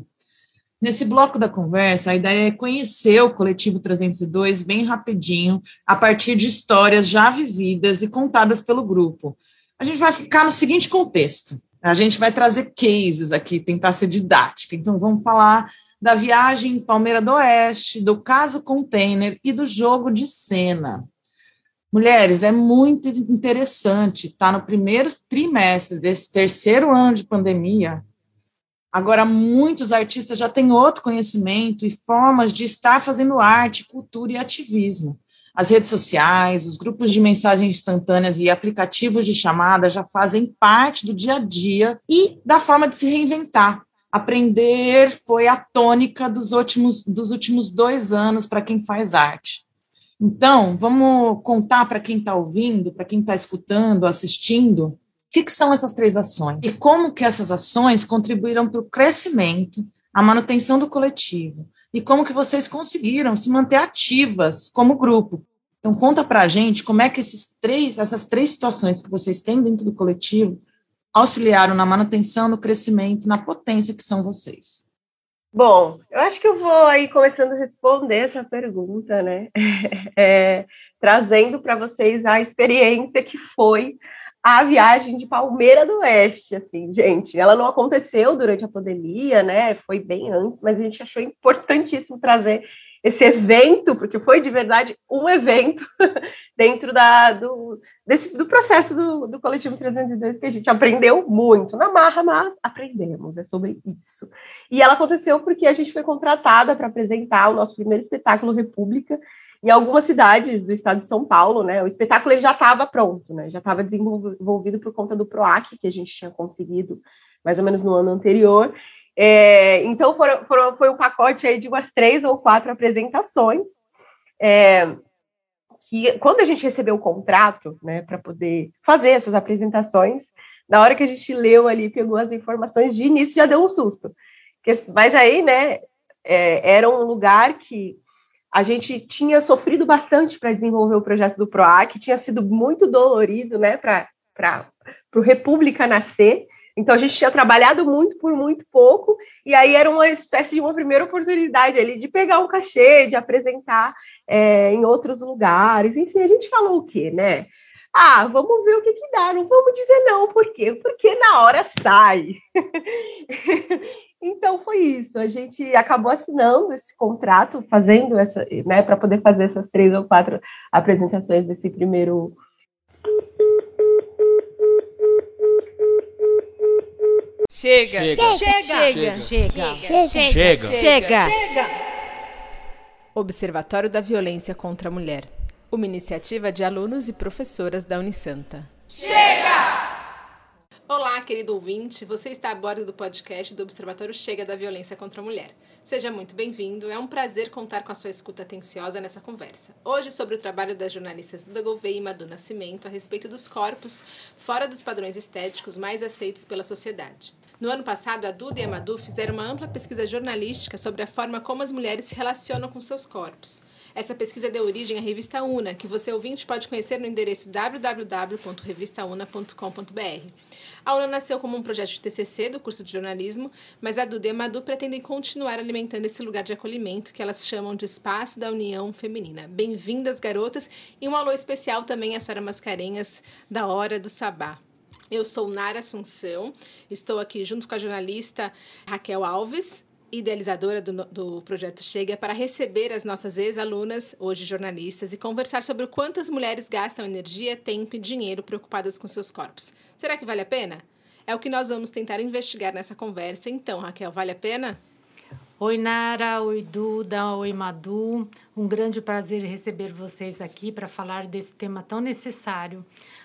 S1: Nesse bloco da conversa, a ideia é conhecer o Coletivo 302 bem rapidinho, a partir de histórias já vividas e contadas pelo grupo. A gente vai ficar no seguinte contexto: A gente vai trazer cases aqui, tentar ser didática. Então, vamos falar da viagem em Palmeira do Oeste, do caso container e do jogo de cena. Mulheres, é muito interessante estar tá no primeiro trimestre desse terceiro ano de pandemia. Agora, muitos artistas já têm outro conhecimento e formas de estar fazendo arte, cultura e ativismo. As redes sociais, os grupos de mensagens instantâneas e aplicativos de chamada já fazem parte do dia a dia e da forma de se reinventar. Aprender foi a tônica dos últimos, dos últimos dois anos para quem faz arte. Então, vamos contar para quem está ouvindo, para quem está escutando, assistindo, o que, que são essas três ações e como que essas ações contribuíram para o crescimento, a manutenção do coletivo e como que vocês conseguiram se manter ativas como grupo. Então, conta para a gente como é que esses três, essas três situações que vocês têm dentro do coletivo auxiliaram na manutenção, no crescimento, na potência que são vocês.
S24: Bom, eu acho que eu vou aí começando a responder essa pergunta, né? É, trazendo para vocês a experiência que foi a viagem de Palmeira do Oeste, assim, gente. Ela não aconteceu durante a pandemia, né? Foi bem antes, mas a gente achou importantíssimo trazer esse evento, porque foi de verdade um evento dentro da, do, desse, do processo do, do Coletivo 302, que a gente aprendeu muito na marra, mas aprendemos, é sobre isso. E ela aconteceu porque a gente foi contratada para apresentar o nosso primeiro espetáculo República em algumas cidades do estado de São Paulo, né? O espetáculo ele já estava pronto, né? Já estava desenvolvido por conta do PROAC, que a gente tinha conseguido mais ou menos no ano anterior, é, então, foram, foram, foi um pacote aí de umas três ou quatro apresentações. É, que quando a gente recebeu o contrato, né, para poder fazer essas apresentações, na hora que a gente leu ali, pegou as informações de início, já deu um susto. Mas aí, né, é, era um lugar que a gente tinha sofrido bastante para desenvolver o projeto do PROAC, tinha sido muito dolorido, né, para o República nascer, então a gente tinha trabalhado muito por muito pouco, e aí era uma espécie de uma primeira oportunidade ali de pegar um cachê, de apresentar é, em outros lugares. Enfim, a gente falou o quê, né? Ah, vamos ver o que, que dá, não vamos dizer não, por quê? Porque na hora sai. então foi isso, a gente acabou assinando esse contrato, fazendo essa, né, para poder fazer essas três ou quatro apresentações desse primeiro
S25: Chega.
S16: Chega. Chega.
S25: Chega.
S16: Chega.
S25: Chega. Chega. Observatório da Violência contra a Mulher. Uma iniciativa de alunos e professoras da Unisanta.
S16: Chega!
S25: Olá, querido ouvinte. Você está a bordo do podcast do Observatório Chega da Violência contra a Mulher. Seja muito bem-vindo. É um prazer contar com a sua escuta atenciosa nessa conversa. Hoje, sobre o trabalho das jornalistas Duda Gouveia e Madu Nascimento a respeito dos corpos fora dos padrões estéticos mais aceitos pela sociedade. No ano passado, a Duda e a Madu fizeram uma ampla pesquisa jornalística sobre a forma como as mulheres se relacionam com seus corpos. Essa pesquisa deu origem à revista Una, que você ouvinte pode conhecer no endereço www.revistauna.com.br. A Una nasceu como um projeto de TCC do curso de jornalismo, mas a Duda e a Madu pretendem continuar alimentando esse lugar de acolhimento que elas chamam de espaço da união feminina. Bem-vindas, garotas, e um alô especial também a Sara Mascarenhas, da Hora do Sabá. Eu sou Nara Assunção, estou aqui junto com a jornalista Raquel Alves, idealizadora do, do projeto Chega, para receber as nossas ex-alunas, hoje jornalistas, e conversar sobre o quanto as mulheres gastam energia, tempo e dinheiro preocupadas com seus corpos. Será que vale a pena? É o que nós vamos tentar investigar nessa conversa. Então, Raquel, vale a pena?
S26: Oi, Nara. Oi, Duda. Oi, Madu. Um grande prazer receber vocês aqui para falar desse tema tão necessário.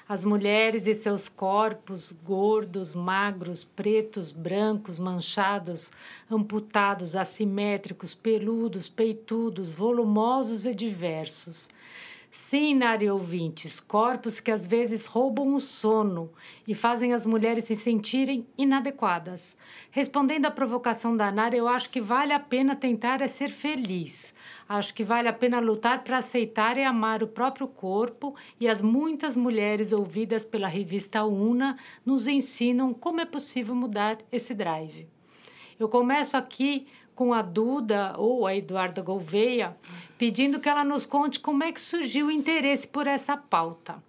S26: As mulheres e seus corpos gordos, magros, pretos, brancos, manchados, amputados, assimétricos, peludos, peitudos, volumosos e diversos. Sim, Nari ouvintes, corpos que às vezes roubam o sono e fazem as mulheres se sentirem inadequadas. Respondendo à provocação da Nara, eu acho que vale a pena tentar é ser feliz. Acho que vale a pena lutar para aceitar e amar o próprio corpo e as muitas mulheres ouvidas pela revista Una nos ensinam como é possível mudar esse drive. Eu começo aqui com a Duda ou a Eduarda Gouveia, pedindo que ela nos conte como é que surgiu o interesse por essa pauta.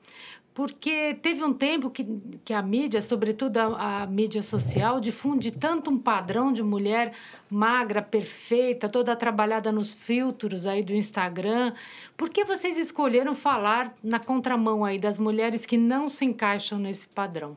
S26: porque teve um tempo que, que a mídia, sobretudo a, a, mídia social, difunde tanto um padrão de mulher magra, perfeita, toda trabalhada nos filtros aí do Instagram. Por que vocês escolheram falar na contramão aí das mulheres que não se encaixam nesse padrão?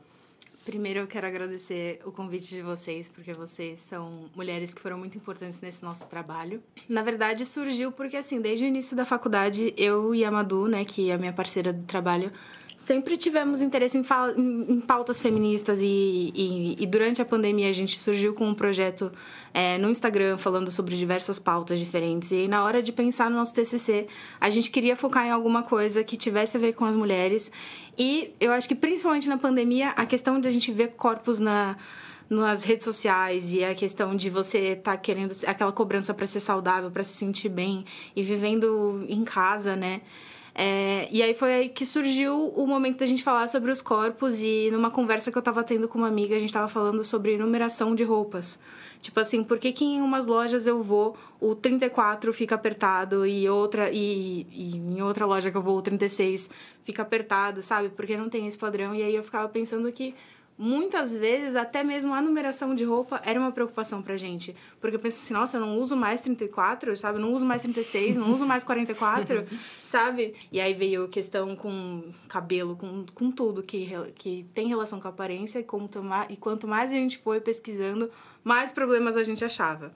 S27: Primeiro eu quero agradecer o convite de vocês, porque vocês são mulheres que foram muito importantes nesse nosso trabalho. Na verdade, surgiu porque, assim, desde o início da faculdade, eu e a Madu, né, que é a minha parceira do trabalho, sempre tivemos interesse em, em, em pautas feministas e, e, e, durante a pandemia a gente surgiu com um projeto é, no Instagram falando sobre diversas pautas diferentes e na hora de pensar no nosso TCC a gente queria focar em alguma coisa que tivesse a ver com as mulheres e eu acho que principalmente na pandemia a questão de a gente ver corpos na nas redes sociais e a questão de você estar tá querendo aquela cobrança para ser saudável, para se sentir bem e vivendo em casa, né? É, e aí foi aí que surgiu o momento da gente falar sobre os corpos e numa conversa que eu tava tendo com uma amiga, a gente tava falando sobre numeração de roupas. Tipo assim, por que, que em umas lojas eu vou, o 34 fica apertado e outra e, e em outra loja que eu vou, o 36 fica apertado, sabe? Porque não tem esse padrão. E aí eu ficava pensando que muitas vezes até mesmo a numeração de roupa era uma preocupação pra gente. Porque eu penso assim, nossa, eu não uso mais 34, sabe? Eu não uso mais 36, não uso mais 44, sabe? E aí veio a questão com cabelo, com, com tudo que, que tem relação com a aparência e, como tomar, e quanto mais a gente foi pesquisando, mais problemas a gente achava.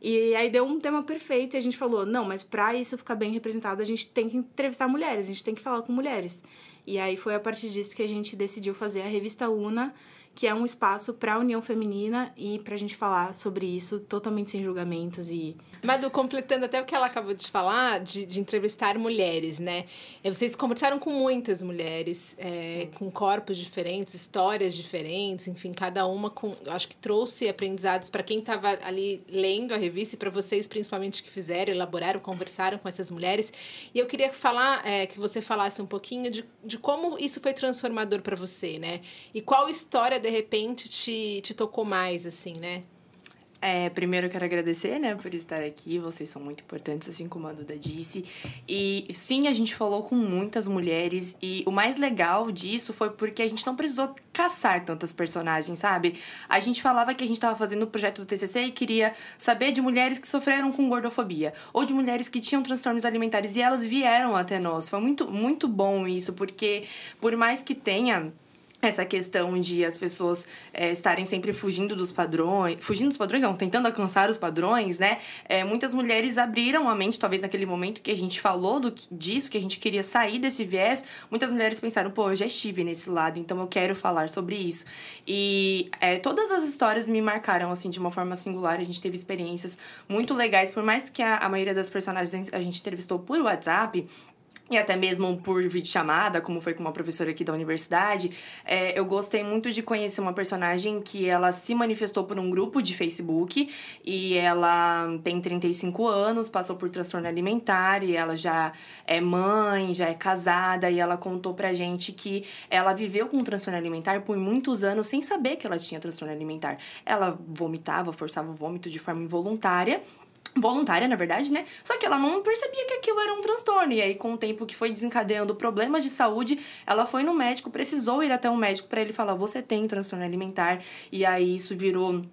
S27: E aí deu um tema perfeito e a gente falou, não, mas para isso ficar bem representado, a gente tem que entrevistar mulheres, a gente tem que falar com mulheres. E aí foi a partir disso que a gente decidiu fazer a revista Una, que é um espaço para a união feminina e para a gente falar sobre isso totalmente sem julgamentos e
S25: Madu, completando até o que ela acabou de falar, de, de entrevistar mulheres, né? E vocês conversaram com muitas mulheres, é, com corpos diferentes, histórias diferentes, enfim, cada uma com. Acho que trouxe aprendizados para quem estava ali lendo a revista e para vocês, principalmente, que fizeram, elaboraram, conversaram com essas mulheres. E eu queria falar, é, que você falasse um pouquinho de, de como isso foi transformador para você, né? E qual história, de repente, te, te tocou mais, assim, né?
S28: É, primeiro quero agradecer, né, por estar aqui. Vocês são muito importantes, assim como a Duda disse. E sim, a gente falou com muitas mulheres e o mais legal disso foi porque a gente não precisou caçar tantas personagens, sabe? A gente falava que a gente estava fazendo o projeto do TCC e queria saber de mulheres que sofreram com gordofobia ou de mulheres que tinham transtornos alimentares e elas vieram até nós. Foi muito muito bom isso, porque por mais que tenha essa questão de as pessoas é, estarem sempre fugindo dos padrões, fugindo dos padrões, não, tentando alcançar os padrões, né? É, muitas mulheres abriram a mente, talvez naquele momento que a gente falou do, disso, que a gente queria sair desse viés, muitas mulheres pensaram, pô, eu já estive nesse lado, então eu quero falar sobre isso. E é, todas as histórias me marcaram, assim, de uma forma singular, a gente teve experiências muito legais, por mais que a, a maioria das personagens a gente entrevistou por WhatsApp, e até mesmo por videochamada, como foi com uma professora aqui da universidade, é, eu gostei muito de conhecer uma personagem que ela se manifestou por um grupo de Facebook e ela tem 35 anos, passou por transtorno alimentar e ela já é mãe, já é casada e ela contou pra gente que ela viveu com transtorno alimentar por muitos anos sem saber que ela tinha transtorno alimentar. Ela vomitava, forçava o vômito de forma involuntária voluntária, na verdade, né? Só que ela não percebia que aquilo era um transtorno. E aí, com o tempo que foi desencadeando problemas de saúde, ela foi no médico, precisou ir até um médico para ele falar: você tem transtorno alimentar. E aí isso virou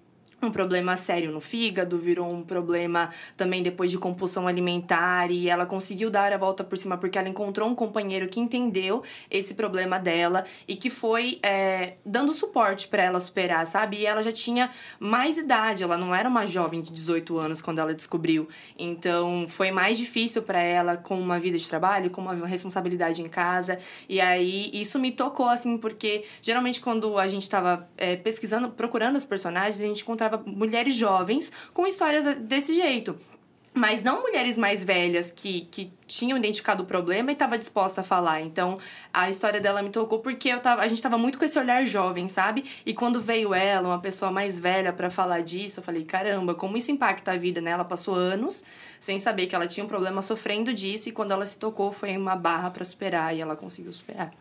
S28: um problema sério no fígado, virou um problema também depois de compulsão alimentar e ela conseguiu dar a volta por cima porque ela encontrou um companheiro que entendeu esse problema dela e que foi é, dando suporte para ela superar, sabe? E ela já tinha mais idade, ela não era uma jovem de 18 anos quando ela descobriu. Então foi mais difícil para ela com uma vida de trabalho, com uma responsabilidade em casa. E aí isso me tocou assim, porque geralmente quando a gente estava é, pesquisando, procurando as personagens, a gente encontrava mulheres jovens com histórias desse jeito. Mas não mulheres mais velhas que, que tinham identificado o problema e estava disposta a falar. Então, a história dela me tocou porque eu tava, a gente estava muito com esse olhar jovem, sabe? E quando veio ela, uma pessoa mais velha, para falar disso, eu falei: caramba, como isso impacta a vida, né? Ela passou anos sem saber que ela tinha um problema sofrendo disso e quando ela se tocou foi uma barra para superar e ela conseguiu superar.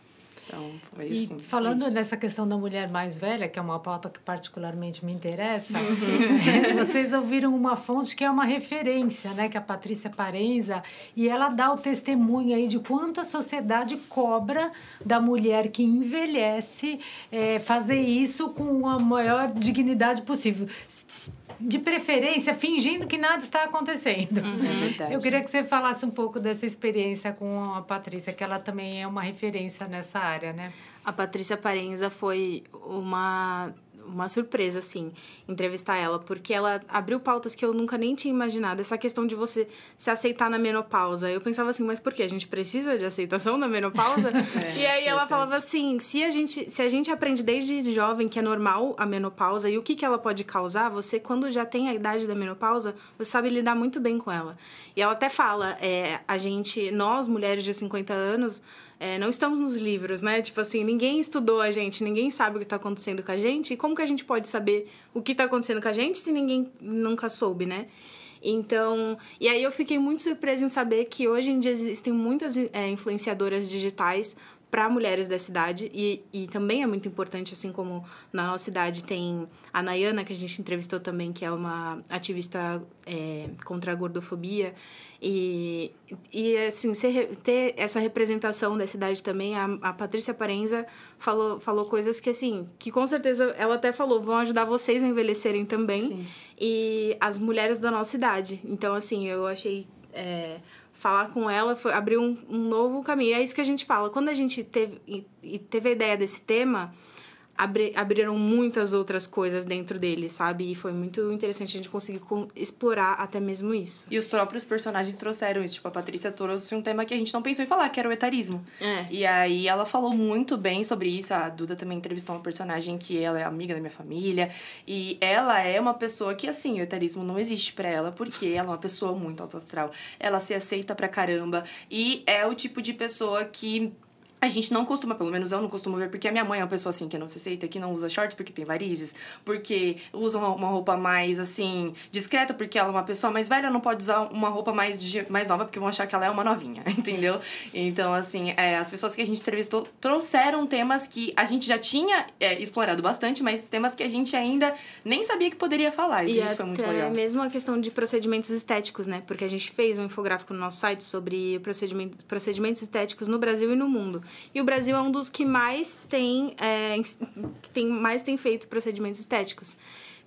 S28: Então, foi
S26: E
S28: assim.
S26: falando
S28: foi isso.
S26: nessa questão da mulher mais velha, que é uma pauta que particularmente me interessa,
S28: Uhum.
S26: vocês ouviram uma fonte que é uma referência, né, que é a Patrícia Parenza, e ela dá o testemunho aí de quanto a sociedade cobra da mulher que envelhece é, fazer isso com a maior dignidade possível. De preferência, fingindo que nada está acontecendo.
S28: É verdade.
S26: Eu queria que você falasse um pouco dessa experiência com a Patrícia, que ela também é uma referência nessa área, né?
S27: A Patrícia Parenza foi uma, uma surpresa, assim, entrevistar ela, porque ela abriu pautas que eu nunca nem tinha imaginado. Essa questão de você se aceitar na menopausa. Eu pensava assim, mas por quê? A gente precisa de aceitação na menopausa?
S28: É,
S27: e aí ela
S28: verdade.
S27: falava assim, se a, gente, se a gente aprende desde jovem que é normal a menopausa e o que, que ela pode causar, você, quando já tem a idade da menopausa, você sabe lidar muito bem com ela. E ela até fala, é, a gente, nós, mulheres de 50 anos, é, não estamos nos livros, né? Tipo assim, ninguém estudou a gente, ninguém sabe o que está acontecendo com a gente. E como que a gente pode saber o que está acontecendo com a gente se ninguém nunca soube, né? Então, e aí eu fiquei muito surpresa em saber que hoje em dia existem muitas é, influenciadoras digitais para mulheres da cidade e, e também é muito importante, assim como na nossa cidade tem a Nayana, que a gente entrevistou também, que é uma ativista é, contra a gordofobia. E, e assim, ser, ter essa representação da cidade também, a, a Patrícia Parenza falou, falou coisas que, assim, que com certeza ela até falou, vão ajudar vocês a envelhecerem também. E as mulheres da nossa idade. Então, assim, eu achei. é, falar com ela foi abrir um, um novo caminho. É isso que a gente fala. Quando a gente teve, e- e teve a ideia desse tema, abri, abriram muitas outras coisas dentro dele, sabe? E foi muito interessante a gente conseguir explorar até mesmo isso.
S28: E os próprios personagens trouxeram isso. Tipo, a Patrícia trouxe um tema que a gente não pensou em falar, que era o etarismo.
S27: É.
S28: E aí ela falou muito bem sobre isso. A Duda também entrevistou uma personagem que ela é amiga da minha família. E ela é uma pessoa que, assim, o etarismo não existe pra ela, porque ela é uma pessoa muito alto astral. Ela se aceita pra caramba. E é o tipo de pessoa que. A gente não costuma, pelo menos eu não costumo ver, porque a minha mãe é uma pessoa assim que não se aceita, que não usa shorts porque tem varizes, porque usa uma, roupa mais assim, discreta, porque ela é uma pessoa mais velha, não pode usar uma roupa mais, mais nova, porque vão achar que ela é uma novinha, entendeu? Então, assim, é, as pessoas que a gente entrevistou trouxeram temas que a gente já tinha é, explorado bastante, mas temas que a gente ainda nem sabia que poderia falar. E, isso foi muito legal.
S27: mesmo a questão de procedimentos estéticos, né? Porque a gente fez um infográfico no nosso site sobre procedimento, procedimentos estéticos no Brasil e no mundo. E o Brasil é um dos que mais tem, é, tem mais tem feito procedimentos estéticos.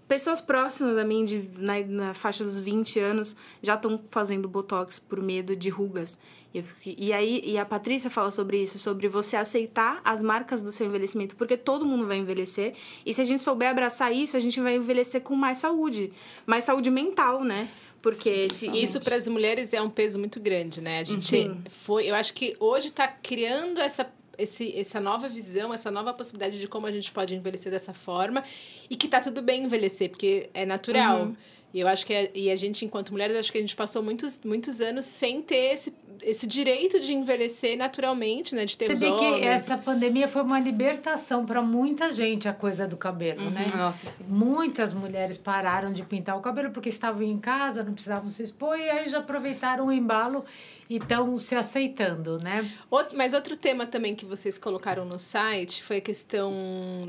S27: Pessoas próximas a mim, de, na, na faixa dos 20 anos, já estão fazendo botox por medo de rugas. E, fico- e aí, e a Patrícia fala sobre isso, sobre você aceitar as marcas do seu envelhecimento, porque todo mundo vai envelhecer. E se a gente souber abraçar isso, a gente vai envelhecer com mais saúde, mais saúde mental, né? Porque se
S25: Isso para as mulheres é um peso muito grande, né? A gente
S27: Sim.
S25: foi, eu acho que hoje está criando essa esse, essa nova visão, essa nova possibilidade de como a gente pode envelhecer dessa forma e que tá tudo bem envelhecer, porque é natural.
S27: Uhum.
S25: E eu acho que é- e a gente, enquanto mulheres, acho que a gente passou muitos, muitos anos sem ter esse, esse direito de envelhecer naturalmente, né? De ter os
S26: Você que essa pandemia foi uma libertação para muita gente a coisa do cabelo, né?
S28: Uhum. Nossa, sim.
S26: Muitas mulheres pararam de pintar o cabelo porque estavam em casa, não precisavam se expor e aí já aproveitaram o embalo e estão se aceitando, né?
S25: Outro, mas outro tema também que vocês colocaram no site foi a questão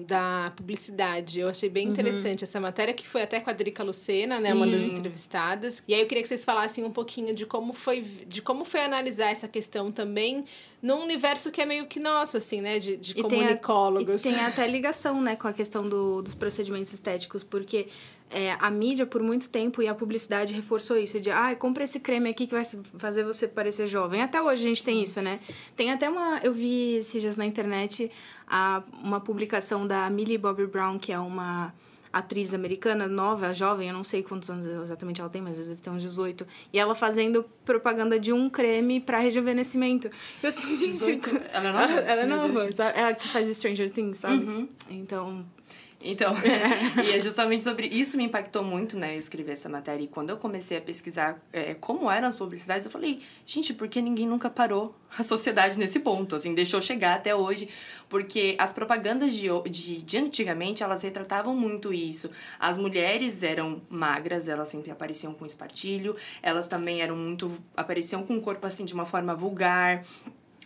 S25: da publicidade. Eu achei bem
S27: Uhum.
S25: interessante essa matéria, que foi até com a Drica Lucena, né? Uma das
S27: Sim.
S25: entrevistadas. E aí eu queria que vocês falassem um pouquinho de como foi, de como foi analisar essa questão também num universo que é meio que nosso, assim, né? De, de
S27: E tem a-. E tem até ligação, né, com a questão do, dos procedimentos estéticos, porque é, a mídia, por muito tempo, e a publicidade reforçou isso, de, ah, compra esse creme aqui que vai fazer você parecer jovem. Até hoje a gente tem isso, né? Tem até uma, eu vi esses dias na internet a, uma publicação da Millie Bobby Brown, que é uma atriz americana, nova, jovem, eu não sei quantos anos exatamente ela tem, mas deve ter uns 18. E ela fazendo propaganda de um creme pra rejuvenescimento. Eu assim, gente...
S28: 18? Ela é nova?
S27: Ela é
S28: Deus,
S27: nova,
S28: gente.
S27: sabe? Ela que faz Stranger Things, sabe?
S28: Uhum.
S27: Então...
S28: Então, e é justamente sobre isso me impactou muito, né, eu escrever essa matéria. E quando eu comecei a pesquisar é, como eram as publicidades, eu falei, gente, por que ninguém nunca parou a sociedade nesse ponto? Assim, deixou chegar até hoje. Porque as propagandas de, de, de antigamente, elas retratavam muito isso. As mulheres eram magras, elas sempre apareciam com espartilho. Elas também eram muito... apareciam com o corpo, assim, de uma forma vulgar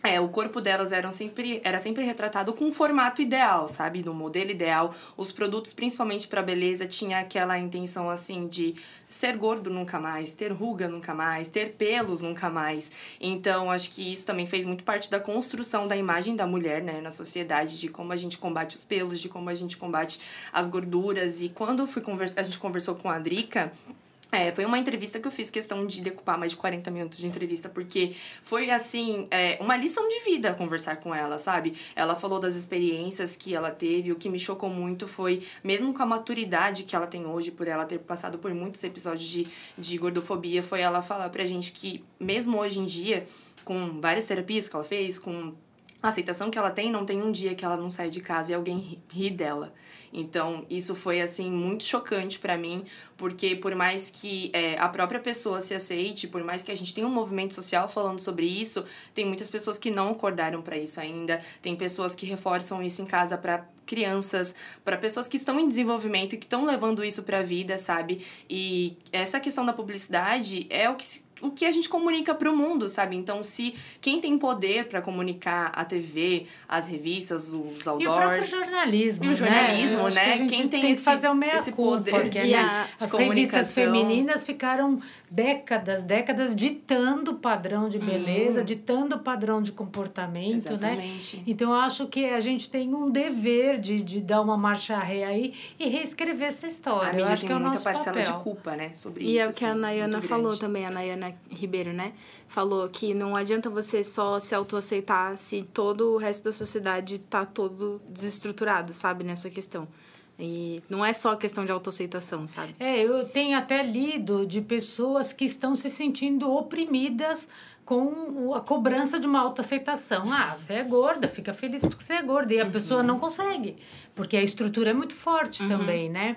S28: é, o corpo delas eram sempre, era sempre retratado com um formato ideal, sabe? No modelo ideal. Os produtos, principalmente para beleza, tinha aquela intenção assim de ser gordo nunca mais, ter ruga nunca mais, ter pelos nunca mais. Então, acho que isso também fez muito parte da construção da imagem da mulher, né, na sociedade, de como a gente combate os pelos, de como a gente combate as gorduras. E quando fui conversa, a gente conversou com a Drica, é, foi uma entrevista que eu fiz questão de decupar mais de 40 minutos de entrevista, porque foi, assim, é, uma lição de vida conversar com ela, sabe? Ela falou das experiências que ela teve, o que me chocou muito foi, mesmo com a maturidade que ela tem hoje, por ela ter passado por muitos episódios de, de gordofobia, foi ela falar pra gente que, mesmo hoje em dia, com várias terapias que ela fez, com a aceitação que ela tem, não tem um dia que ela não sai de casa e alguém ri, dela. Então, isso foi, assim, muito chocante para mim, porque por mais que é, a própria pessoa se aceite, por mais que a gente tenha um movimento social falando sobre isso, tem muitas pessoas que não acordaram para isso ainda, tem pessoas que reforçam isso em casa para crianças, para pessoas que estão em desenvolvimento e que estão levando isso para a vida, sabe? E essa questão da publicidade é o que o que a gente comunica para o mundo, sabe? Então, se quem tem poder para comunicar a TV, as revistas, os outdoors...
S26: E o próprio jornalismo,
S28: E o jornalismo,
S26: né?
S28: né?
S26: Que
S28: quem tem,
S26: tem
S28: esse,
S26: que fazer o meia
S28: esse
S26: culpa,
S28: poder
S26: porque
S28: de,
S26: as revistas
S28: comunicação...
S26: femininas ficaram décadas, décadas ditando o padrão de
S28: Sim.
S26: beleza, ditando o padrão de comportamento,
S28: Exatamente.
S26: né? Então eu acho que a gente tem um dever de, de dar uma marcha ré aí e reescrever essa história.
S28: A
S26: eu
S28: mídia
S26: acho
S28: tem
S26: que é o
S28: muita
S26: nosso
S28: parcela
S26: papel.
S28: de culpa, né? Sobre
S27: E
S28: isso,
S27: é o que a
S28: assim,
S27: Nayana
S28: muito
S27: falou
S28: grande.
S27: também, a Nayana Ribeiro, né? Falou que não adianta você só se autoaceitar se todo o resto da sociedade tá todo desestruturado, sabe, nessa questão. E não é só questão de autoaceitação, sabe?
S26: É, eu tenho até lido de pessoas que estão se sentindo oprimidas com a cobrança de uma autoaceitação. Ah, você é gorda, fica feliz porque você é gorda. E a pessoa não consegue, porque a estrutura é muito forte também, né?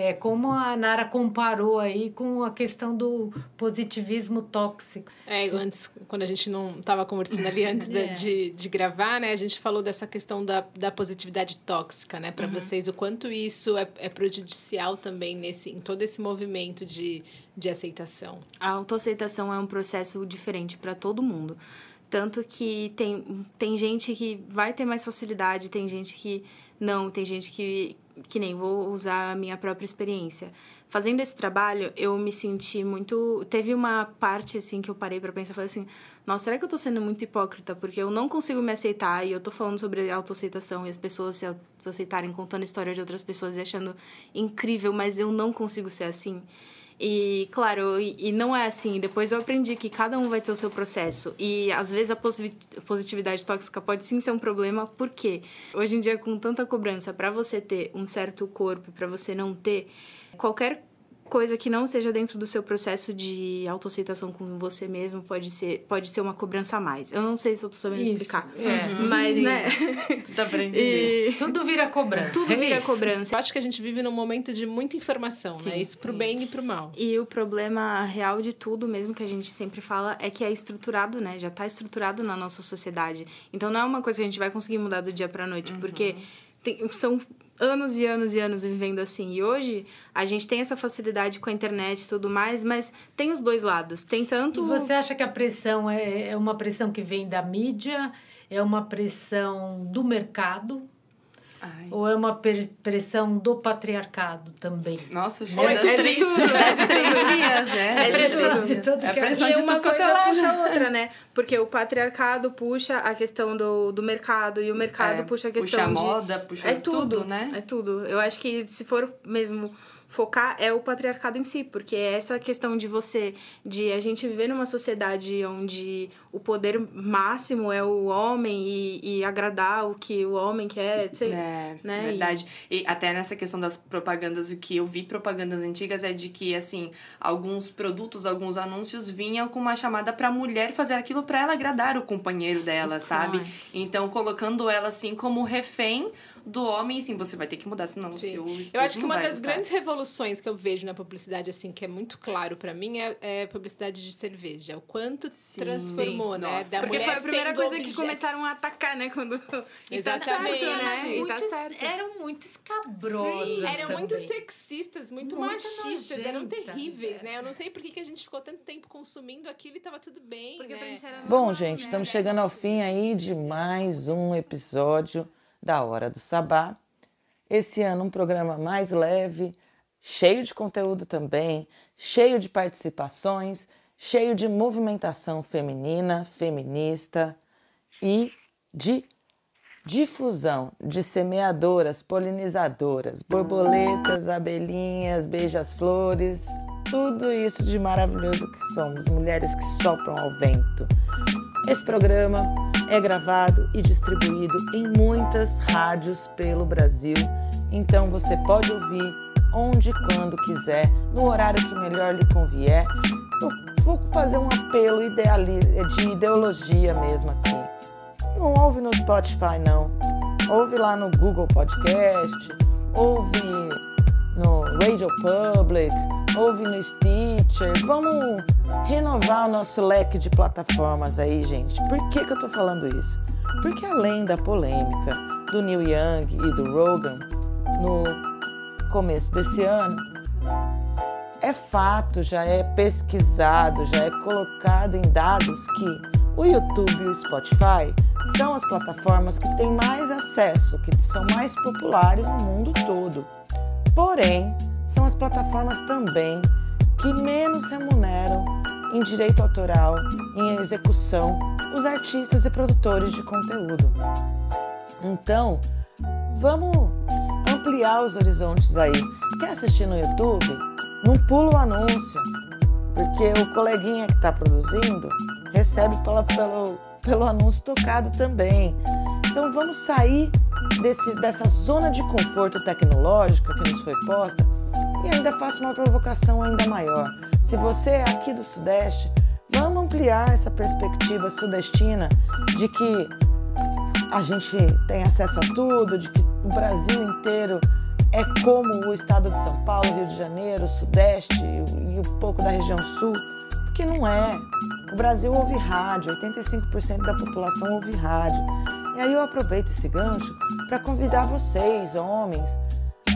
S26: É como a Nara comparou aí com a questão do positivismo tóxico.
S25: É, antes, quando a gente não estava conversando ali antes
S26: É.
S25: de, de gravar, né? A gente falou dessa questão da, da positividade tóxica, né? Para
S27: Uhum.
S25: vocês, o quanto isso é, é prejudicial também nesse, em todo esse movimento de, de aceitação.
S27: A autoaceitação é um processo diferente para todo mundo. Tanto que tem, tem gente que vai ter mais facilidade, tem gente que não, tem gente que, que nem vou usar a minha própria experiência. Fazendo esse trabalho, eu me senti muito. Teve uma parte assim que eu parei para pensar, falei assim: nossa, será que eu tô sendo muito hipócrita? Porque eu não consigo me aceitar e eu tô falando sobre autoaceitação e as pessoas se aceitarem contando a história de outras pessoas e achando incrível, mas eu não consigo ser assim. E, claro, e, não é assim. Depois eu aprendi que cada um vai ter o seu processo. E, às vezes, a posi- positividade tóxica pode sim ser um problema. Por quê? Hoje em dia, com tanta cobrança para você ter um certo corpo, para você não ter, qualquer coisa que não esteja dentro do seu processo de autoaceitação com você mesmo pode ser, pode ser uma cobrança a mais. Eu não sei se eu tô sabendo
S26: Isso,
S27: explicar.
S26: é.
S27: Mas,
S26: Sim.
S27: né?
S28: Dá pra
S27: E-
S26: Tudo vira cobrança.
S27: Tudo
S26: é
S27: vira
S26: isso.
S27: cobrança.
S25: Eu acho que a gente vive num momento de muita informação, né?
S27: Sim,
S25: Isso pro
S27: sim.
S25: bem e pro mal.
S27: E o problema real de tudo, mesmo que a gente sempre fala, é que é estruturado, né? Já tá estruturado na nossa sociedade. Então não é uma coisa que a gente vai conseguir mudar do dia pra noite, porque tem- são anos e anos e anos vivendo assim. E hoje a gente tem essa facilidade com a internet e tudo mais, mas tem os dois lados. Tem tanto.
S26: E você acha que a pressão é, é uma pressão que vem da mídia? É uma pressão do mercado? Ou é uma pressão do patriarcado também?
S28: Nossa, acho
S26: Oi,
S28: que é das
S26: é de
S28: três,
S26: tudo.
S28: das três vias, é.
S26: É
S27: de
S26: pressão
S27: tudo.
S26: de tudo
S28: É
S26: que é-
S28: pressão de
S27: uma
S28: tudo é
S27: coisa
S28: lado.
S27: puxa a outra, né? Porque o patriarcado puxa a questão do, do mercado e o mercado
S28: É,
S27: puxa a
S28: puxa
S27: questão
S28: a
S27: de...
S28: moda, puxa
S27: é tudo,
S28: tudo, né?
S27: É tudo. Eu acho que se for mesmo focar é o patriarcado em si, porque é essa questão de você, de a gente viver numa sociedade onde o poder máximo é o homem e, e agradar o que o homem quer, sei,
S28: É,
S27: né?
S28: verdade. E até nessa questão das propagandas, o que eu vi propagandas antigas é de que, assim, alguns produtos, alguns anúncios vinham com uma chamada pra mulher fazer aquilo pra ela agradar o companheiro dela, sabe? Então, colocando ela, assim, como refém do homem, assim, você vai ter que mudar, senão o
S25: Sim.
S28: seu esposo
S25: Eu acho que uma das
S28: gostar.
S25: grandes revoluções que eu vejo na publicidade, assim, que é muito claro pra mim, é, é a publicidade de cerveja. O quanto transformou,
S28: Sim.
S25: né?
S28: Nossa.
S25: Da
S27: Porque
S25: mulher
S27: foi a primeira coisa que
S25: objeto.
S27: começaram a atacar, né? Quando... E tá
S25: Exatamente.
S27: certo, né? E tá
S26: Muito-
S27: certo.
S26: Eram muito escabrosas.
S25: Sim, eram muito sexistas, muito,
S26: Muito
S25: machistas, eram
S26: nojentas,
S25: terríveis, né? Eu não sei por que, que a gente ficou tanto tempo consumindo aquilo e tava tudo bem,
S27: Porque
S25: né?
S27: pra gente era
S1: Bom, gente, estamos chegando ao fim aí de mais um episódio da Hora do Sabá. Esse ano um programa mais leve, cheio de conteúdo também, cheio de participações, cheio de movimentação feminina, feminista e de difusão de semeadoras, polinizadoras, borboletas, abelhinhas, beijas-flores, tudo isso de maravilhoso que somos, mulheres que sopram ao vento. Esse programa é gravado e distribuído em muitas rádios pelo Brasil, então você pode ouvir onde e quando quiser, no horário que melhor lhe convier. Eu vou fazer um apelo de ideologia mesmo aqui. Não ouve no Spotify, não. Ouve lá no Google Podcast, ouve no Radio Public, ouve no Stitcher. Vamos renovar o nosso leque de plataformas aí, gente. Por que, que eu tô falando isso? Porque além da polêmica do Neil Young e do Rogan no começo desse ano, é fato, já é pesquisado, já é colocado em dados que o YouTube e o Spotify são as plataformas que têm mais acesso, que são mais populares no mundo todo. Porém, são as plataformas também que menos remuneram em direito autoral, em execução, os artistas e produtores de conteúdo. Então, vamos ampliar os horizontes aí. Quer assistir no YouTube? Não pula o anúncio, porque o coleguinha que está produzindo recebe pela, pelo, pelo anúncio tocado também. Então vamos sair desse, dessa zona de conforto tecnológica que nos foi posta e ainda faço uma provocação ainda maior. Se você é aqui do Sudeste, vamos ampliar essa perspectiva sudestina de que a gente tem acesso a tudo, de que o Brasil inteiro é como o estado de São Paulo, Rio de Janeiro, Sudeste e um pouco da região Sul, porque não é. O Brasil ouve rádio, 85% da população ouve rádio. E aí eu aproveito esse gancho para convidar vocês, homens,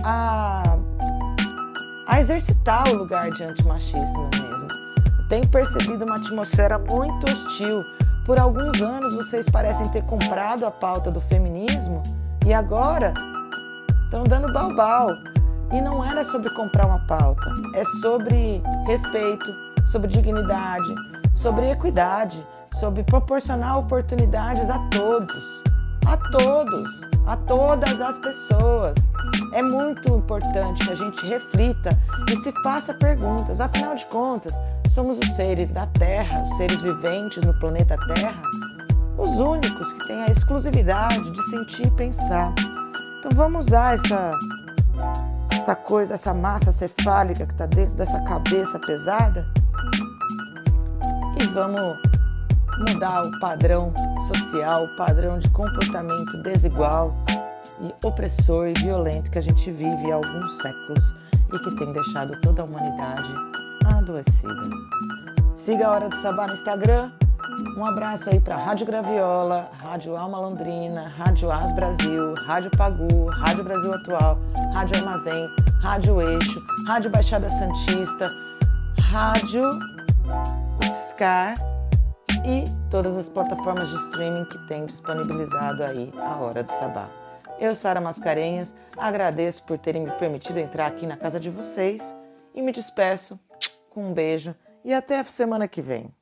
S1: a, a exercitar o lugar de antimachismo mesmo. Eu tenho percebido uma atmosfera muito hostil. Por alguns anos vocês parecem ter comprado a pauta do feminismo e agora estão dando balbal. E não era sobre comprar uma pauta, é sobre respeito, sobre dignidade, sobre equidade, sobre proporcionar oportunidades a todos, a todos, a todas as pessoas. É muito importante que a gente reflita e se faça perguntas. Afinal de contas, somos os seres da Terra, os seres viventes no planeta Terra, os únicos que têm a exclusividade de sentir e pensar. Então vamos usar essa essa coisa, essa massa cefálica que está dentro dessa cabeça pesada e vamos mudar o padrão social, o padrão de comportamento desigual e opressor e violento que a gente vive há alguns séculos e que tem deixado toda a humanidade adoecida. Siga a Hora do Sabá no Instagram. Um abraço aí para Rádio Graviola, Rádio Alma Londrina, Rádio As Brasil, Rádio Pagu, Rádio Brasil Atual, Rádio Armazém, Rádio Eixo, Rádio Baixada Santista, Rádio UFSCar e todas as plataformas de streaming que tem disponibilizado aí a Hora do Sabá. Eu, Sara Mascarenhas, agradeço por terem me permitido entrar aqui na casa de vocês e me despeço com um beijo e até a semana que vem.